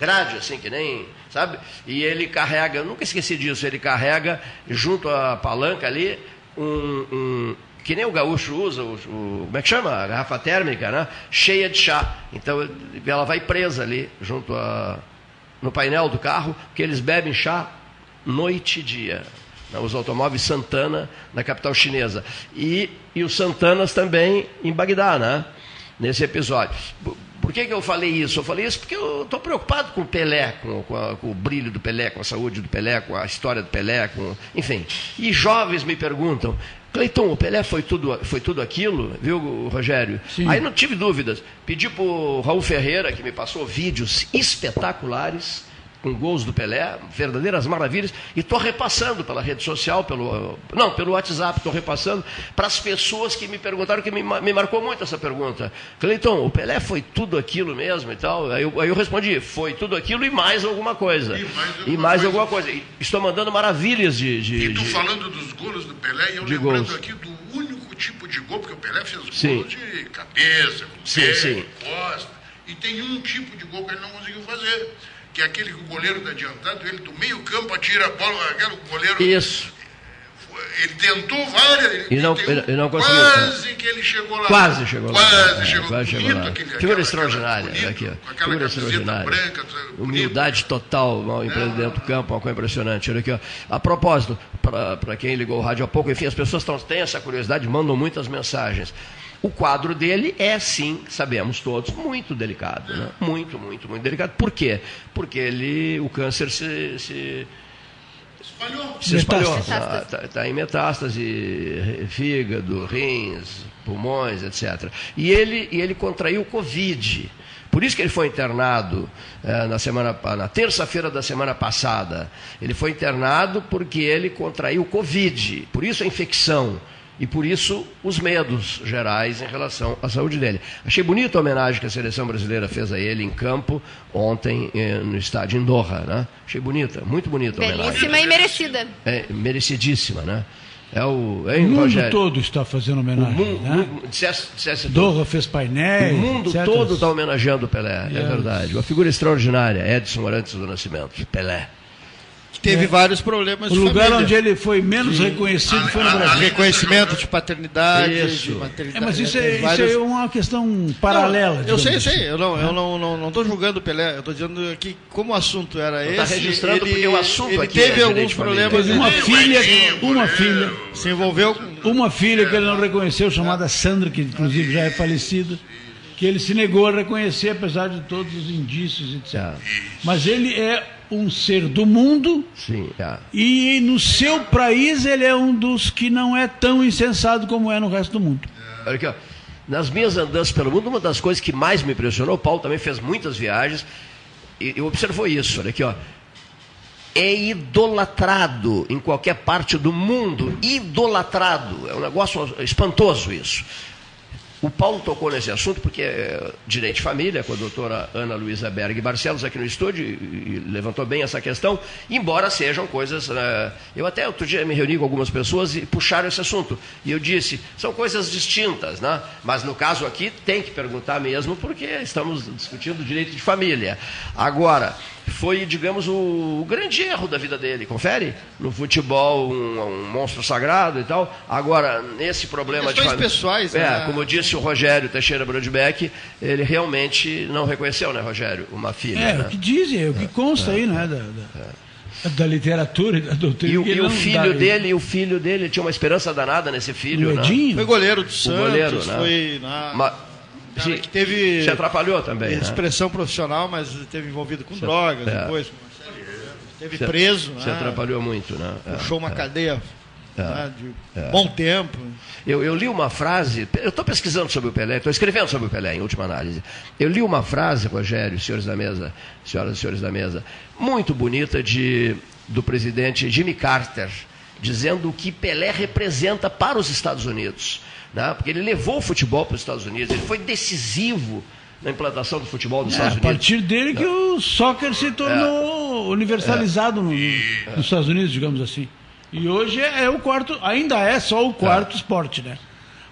grade, assim, que nem, sabe? E ele carrega, eu nunca esqueci disso, ele carrega junto à palanca ali um, um- que nem o gaúcho usa, o, o- como é que chama? A garrafa térmica, né? Cheia de chá. Então ela vai presa ali, junto a, no painel do carro, porque eles bebem chá noite e dia. né, Os automóveis Santana na capital chinesa. E, e os Santanas também em Bagdá, né? Nesse episódio. Por- que, que eu falei isso? Eu falei isso porque eu estou preocupado com o Pelé, com, com a- com o brilho do Pelé, com a saúde do Pelé, com a história do Pelé, com, enfim. E jovens me perguntam, Cleiton, o Pelé foi tudo, foi tudo aquilo, viu, Rogério? Sim. Aí não tive dúvidas. Pedi para o Raul Ferreira, que me passou vídeos espetaculares, com gols do Pelé, verdadeiras maravilhas, e estou repassando pela rede social, pelo, não, pelo WhatsApp, estou repassando para as pessoas que me perguntaram, que me, me marcou muito essa pergunta. Cleiton, o Pelé foi tudo aquilo mesmo e tal? Aí eu, aí eu respondi, foi tudo aquilo e mais alguma coisa. E mais alguma, e mais coisa. alguma coisa. E estou mandando maravilhas de... de e tu de, falando dos gols do Pelé, e eu lembrando gols. aqui do único tipo de gol, porque o Pelé fez sim. gols de cabeça, com sim, pé, sim. costa, e tem um tipo de gol que ele não conseguiu fazer que é aquele que o goleiro está adiantado, ele do meio campo atira a bola, aquele goleiro. Isso. Ele tentou várias. Ele, e não, ele não conseguiu. Quase que ele chegou lá. Quase chegou quase lá. Quase chegou, quase chegou lá. Aquele, Figura aquela, extraordinária. Bonito, aqui, ó. Figura extraordinária. Branca, Humildade total mal empreendendo é. dentro do campo, uma coisa impressionante. Olha aqui, ó. A propósito, para quem ligou o rádio há pouco, enfim, as pessoas tão, têm essa curiosidade, mandam muitas mensagens. O quadro dele é, sim, sabemos todos, muito delicado. Né? Muito, muito, muito delicado. Por quê? Porque ele, o câncer se, se espalhou. Se espalhou. Está tá, tá em metástase, fígado, rins, pulmões, etc. E ele, e ele contraiu Covid. Por isso que ele foi internado eh, na, semana, na terça-feira da semana passada. Ele foi internado porque ele contraiu Covid. Por isso a infecção e por isso os medos gerais em relação à saúde dele. Achei bonita a homenagem que a seleção brasileira fez a ele em campo ontem eh, no estádio em Doha, né? Achei bonita, muito bonita a homenagem. Belíssima e merecida. É, merecidíssima, né? É o, hein, o mundo Rogério? todo está fazendo homenagem. O mundo, né? dissesse, dissesse Doha fez painéis. O mundo etc. todo está homenageando o Pelé, yes. é verdade. Uma figura extraordinária, Edson Arantes do Nascimento, Pelé teve é. vários problemas o de lugar família. onde ele foi menos Sim. reconhecido foi no Brasil. Reconhecimento de paternidade, isso. de maternidade. É, mas isso é, vários... isso é, uma questão paralela. Não, eu sei, assim. sei. Eu não estou não, não, não, não julgando o Pelé. Eu estou dizendo que como o assunto era tá esse, registrando ele, porque o assunto ele aqui teve é alguns problemas. Teve uma filha, uma filha se envolveu uma filha que ele não reconheceu, chamada Sandra, que inclusive já é falecida que ele se negou a reconhecer, apesar de todos os indícios, etc. Mas ele é um ser do mundo Sim, é. e no seu país ele é um dos que não é tão insensato como é no resto do mundo. Olha aqui, ó. Nas minhas andanças pelo mundo, uma das coisas que mais me impressionou, o Paulo também fez muitas viagens, e, e observou isso, olha aqui, ó. É idolatrado em qualquer parte do mundo, idolatrado. É um negócio espantoso isso. O Paulo tocou nesse assunto porque é direito de família, com a doutora Ana Luísa Berg Barcelos aqui no estúdio, e levantou bem essa questão, embora sejam coisas. Uh, eu até outro dia me reuni com algumas pessoas e puxaram esse assunto. E eu disse, são coisas distintas, né? mas no caso aqui tem que perguntar mesmo, porque estamos discutindo direito de família. Agora, foi, digamos, o, grande erro da vida dele. Confere? No futebol, um, um monstro sagrado e tal. Agora, nesse problema de família. pessoais, é, né? como disse o Rogério Teixeira Brodbeck, ele realmente não reconheceu, né, Rogério? Uma filha. É, né? o que dizem, é o que consta é, aí, né? Da, da, é. da, literatura e da doutrina. E, o, e o filho dá, dele, o filho dele tinha uma esperança danada nesse filho. Né? Foi goleiro do Santos, goleiro, né? foi. Na... Ma Cara, que teve. Se atrapalhou também. Né? Expressão né? profissional, mas teve envolvido com se, drogas é. depois. Teve se, preso. Se né? atrapalhou muito, né? Puxou uma é. É. né? de é. bom tempo. Eu, eu, li uma frase, eu estou pesquisando sobre o Pelé, estou escrevendo sobre o Pelé, em última análise. Eu li uma frase, Rogério, senhores da mesa, senhoras e senhores da mesa, muito bonita de, do presidente Jimmy Carter, dizendo o que Pelé representa para os Estados Unidos né? porque ele levou o futebol para os Estados Unidos, ele foi decisivo na implantação do futebol dos é, Estados Unidos. A partir dele que o soccer se tornou é. universalizado no, nos Estados Unidos, digamos assim. E hoje é, é o quarto, ainda é só o quarto esporte, né?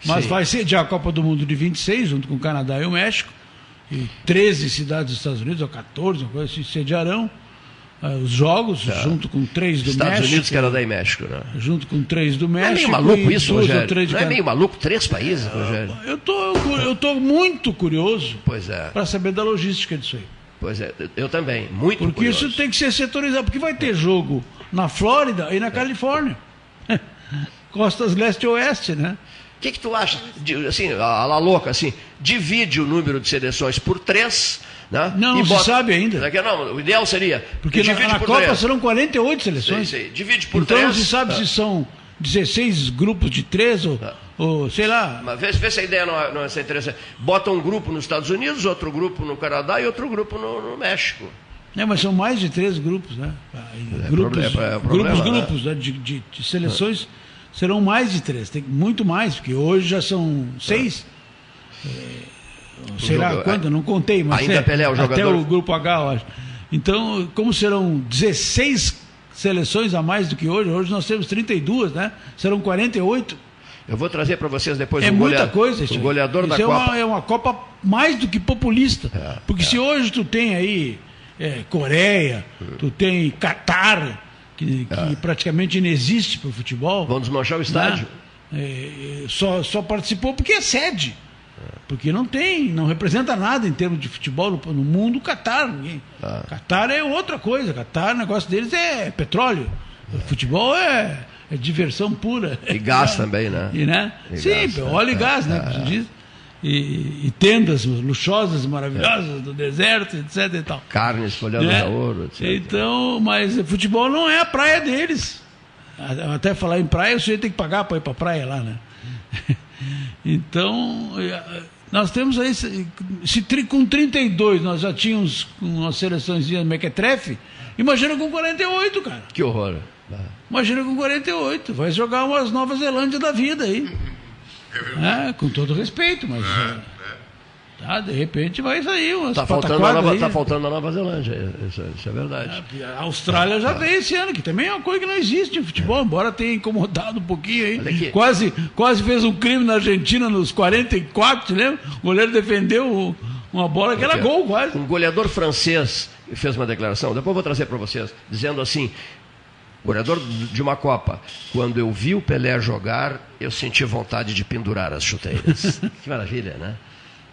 Mas Sim. vai ser a Copa do Mundo de 26, junto com o Canadá e o México. E 13 cidades dos Estados Unidos, ou 14, uma coisa assim, sediarão. Uh, os jogos, é. junto com três do Estados México. Estados Unidos, Canadá e México, né? Junto com três do México. Não é meio maluco isso, Rogério? Não é meio maluco três países, Rogério? Eu tô, eu tô muito curioso pois é. para saber da logística disso aí. Pois é, eu também, muito porque curioso. Porque isso tem que ser setorizado, porque vai ter jogo na Flórida e na é. Califórnia. <laughs> Costas leste e oeste, né? O que, que tu acha, de, assim, a, a louca, assim, divide o número de seleções por três né? Não, não bota... se sabe ainda. Não, o ideal seria. Porque na, na Copa três. serão 48 seleções. Sim, sim. Divide por então, três. Então se sabe é. se são 16 grupos de três ou, é. ou sei lá. Mas vê, vê se a ideia não é, não é interessante. Bota um grupo nos Estados Unidos, outro grupo no Canadá e outro grupo no, no México. É, mas são mais de três grupos, né? É, grupos, problema, é grupos, problema, né? grupos né, de, de- de seleções serão mais de três, tem muito mais, porque hoje já são seis. É, sei lá quanto, não contei, mas Ainda é, Pelé, o até jogador- o grupo H, eu acho. Então, como serão 16 seleções a mais do que hoje, hoje nós temos 32, né? Serão 48. Eu vou trazer para vocês depois É o muita golea- coisa isso o goleador Isso da é Copa. Uma, é uma Copa mais do que populista. É, Porque se hoje tu tem aí é, Coreia, tu tem Catar, que, que praticamente não existe para o futebol. Vão desmanchar o estádio. né? É, é, só, só participou porque é sede. Porque não tem, não representa nada em termos de futebol no, no mundo, Catar. Ninguém. Ah. Catar é outra coisa. Catar, o negócio deles é petróleo. O futebol é, é diversão pura. E gás <laughs> também, né? E, né? E Sim, gás, óleo é, e gás, né? é, como se é. diz. E, e tendas luxuosas, maravilhosas do deserto, etc. E tal. Carnes folhadas Né? a ouro, etc. Então, mas futebol não é a praia deles. Até falar em praia, o sujeito tem que pagar para ir para a praia lá, né? <laughs> Então, eh, nós temos aí, se, com 32 nós já tínhamos uma seleçãozinha mequetrefe, imagina com 48, cara. Que horror. Imagina com 48. Vai jogar umas Nova Zelândia da vida aí. É, com todo respeito, mas. é, tá, de repente vai sair umas Tá faltando, Nova, aí. tá faltando a Nova Zelândia, isso, isso é verdade. A Austrália já veio esse ano, que também é uma coisa que não existe em futebol, embora tenha incomodado um pouquinho aí. Quase, quase fez um crime na Argentina nos 44, te lembra? O goleiro defendeu uma bola que era gol quase. Um goleador francês fez uma declaração, depois eu vou trazer para vocês, dizendo assim: goleador de uma Copa, quando eu vi o Pelé jogar, eu senti vontade de pendurar as chuteiras. <laughs> que maravilha, né?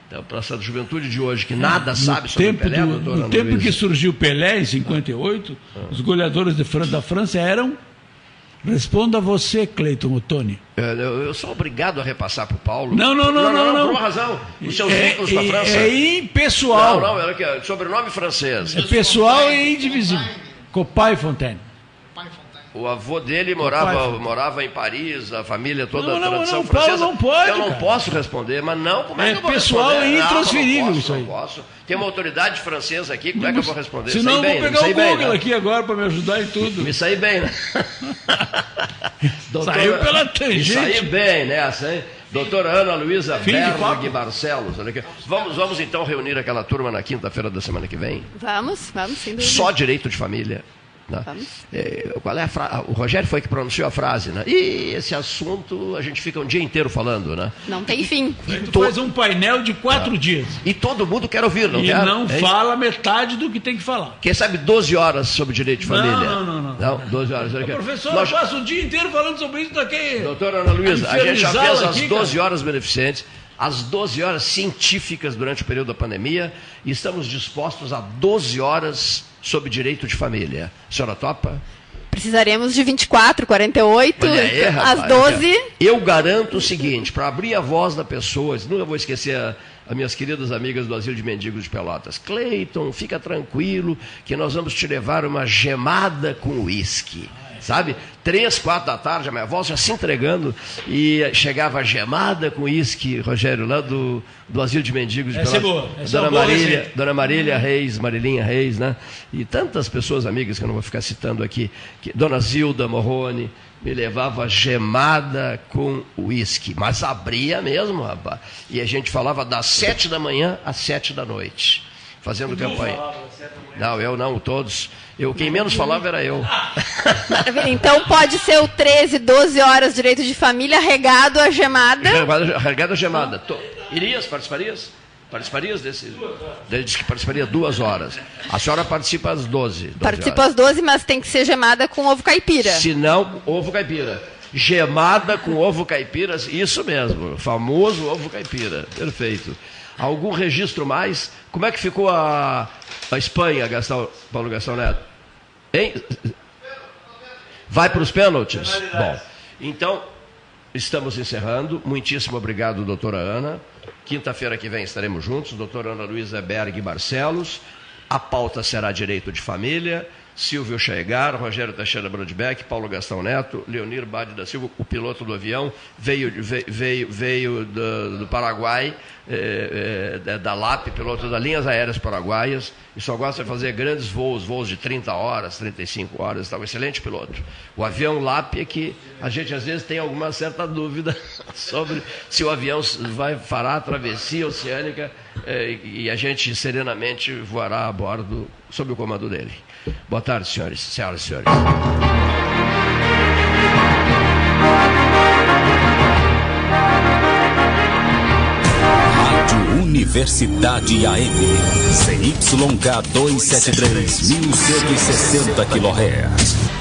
Então, para essa juventude de hoje que nada No sabe sobre tempo o Pelé, do- No tempo Luísa. que surgiu Pelé, em 58, os goleadores da França eram. Responda você, Cleiton Ottoni. É, Eu, eu sou obrigado a repassar para o Paulo. Não, não, não, não, não. Por uma razão. Os seus É- vínculos é- França. é impessoal. Não, não, é sobrenome francês. É pessoal e indivisível. Copai Fontaine. O avô dele morava, morava em Paris, a família toda Não, a não, tradição não, Paulo francesa. não pode, Eu não cara. posso responder, mas não, como é, É que eu vou pessoal responder? e Não, intransferível não posso, isso aí. Não posso. Tem uma autoridade francesa aqui, como é que eu vou responder? Senão eu vou bem, pegar o saí bem, Google né? aqui agora para me ajudar em tudo. Me saí bem, né? <laughs> Saiu pela tangente. Me saí bem nessa, hein? Doutora Ana Luísa Berg. Barcelos. Olha aqui. Vamos, vamos então reunir aquela turma na quinta-feira da semana que vem. Vamos, vamos, dúvida. Só direito de família. Né? É, qual é a fra... O Rogério foi que pronunciou a frase, né? E esse assunto a gente fica um dia inteiro falando, né? Não tem fim. Tu faz um painel de quatro dias. E todo mundo quer ouvir, não e quer? não Hein? fala metade do que tem que falar. Quem sabe 12 horas sobre direito de família? não, não, não. Não, 12 horas. Professor, Nós- eu passo o dia inteiro falando sobre isso daqui. Doutora Ana Luísa, a gente já fez as aqui, 12 cara. horas beneficentes, as 12 horas científicas durante o período da pandemia e estamos dispostos a 12 horas sobre direito de família. A senhora topa? Precisaremos de 24, 48, Olha aí, rapaz, às 12. Eu garanto o seguinte, para abrir a voz da pessoa, nunca vou esquecer a- as minhas queridas amigas do Asilo de Mendigos de Pelotas. Cleiton, fica tranquilo que nós vamos te levar uma gemada com uísque. Sabe? Três, quatro da tarde, a minha voz já se entregando e chegava gemada com uísque, Rogério, lá do, do Asilo de Mendigos de Essa é Pelotas. boa, essa é Dona uma boa Marília. Dona Marília Reis, Marilinha Reis, né? E tantas pessoas amigas que eu não vou ficar citando aqui. Que, Dona Zilda Morrone me levava gemada com uísque, mas abria mesmo, rapaz. E a gente falava das sete da manhã às sete da noite, fazendo campanha. Não, eu não, todos. Eu, quem menos falava era eu. Maravilha. Então pode ser o 13, 12 horas direito de família regado a gemada. Regada, regada gemada. To- Irias, participarias? Participarias desse? Ele disse que participaria duas horas. A senhora participa às 12. 12 Participa horas. às 12, mas tem que ser gemada com ovo caipira. Se não, ovo caipira. Gemada com ovo caipira, isso mesmo, famoso ovo caipira. Perfeito. Algum registro mais? Como é que ficou a, a Espanha, Gastão, Paulo Gastão Neto? Hein? Vai para os pênaltis? Bom, então, estamos encerrando. Muitíssimo obrigado, doutora Ana. Quinta-feira que vem estaremos juntos, doutora Ana Luísa Berg Barcelos. A pauta será direito de família. Silvio Chegar, Rogério Teixeira Brandbeck, Paulo Gastão Neto, Leonir Bade da Silva, o piloto do avião, veio, veio, veio do, do Paraguai, é, é, da LAP, piloto das linhas aéreas paraguaias, e só gosta de fazer grandes voos, voos de 30 horas, 35 horas, está um excelente piloto. O avião LAP é que a gente às vezes tem alguma certa dúvida <laughs> sobre se o avião vai fará a travessia oceânica é, e a gente serenamente voará a bordo sob o comando dele. Boa tarde, senhores, senhoras e senhores. Universidade AM. CYK 273, 1160 kHz.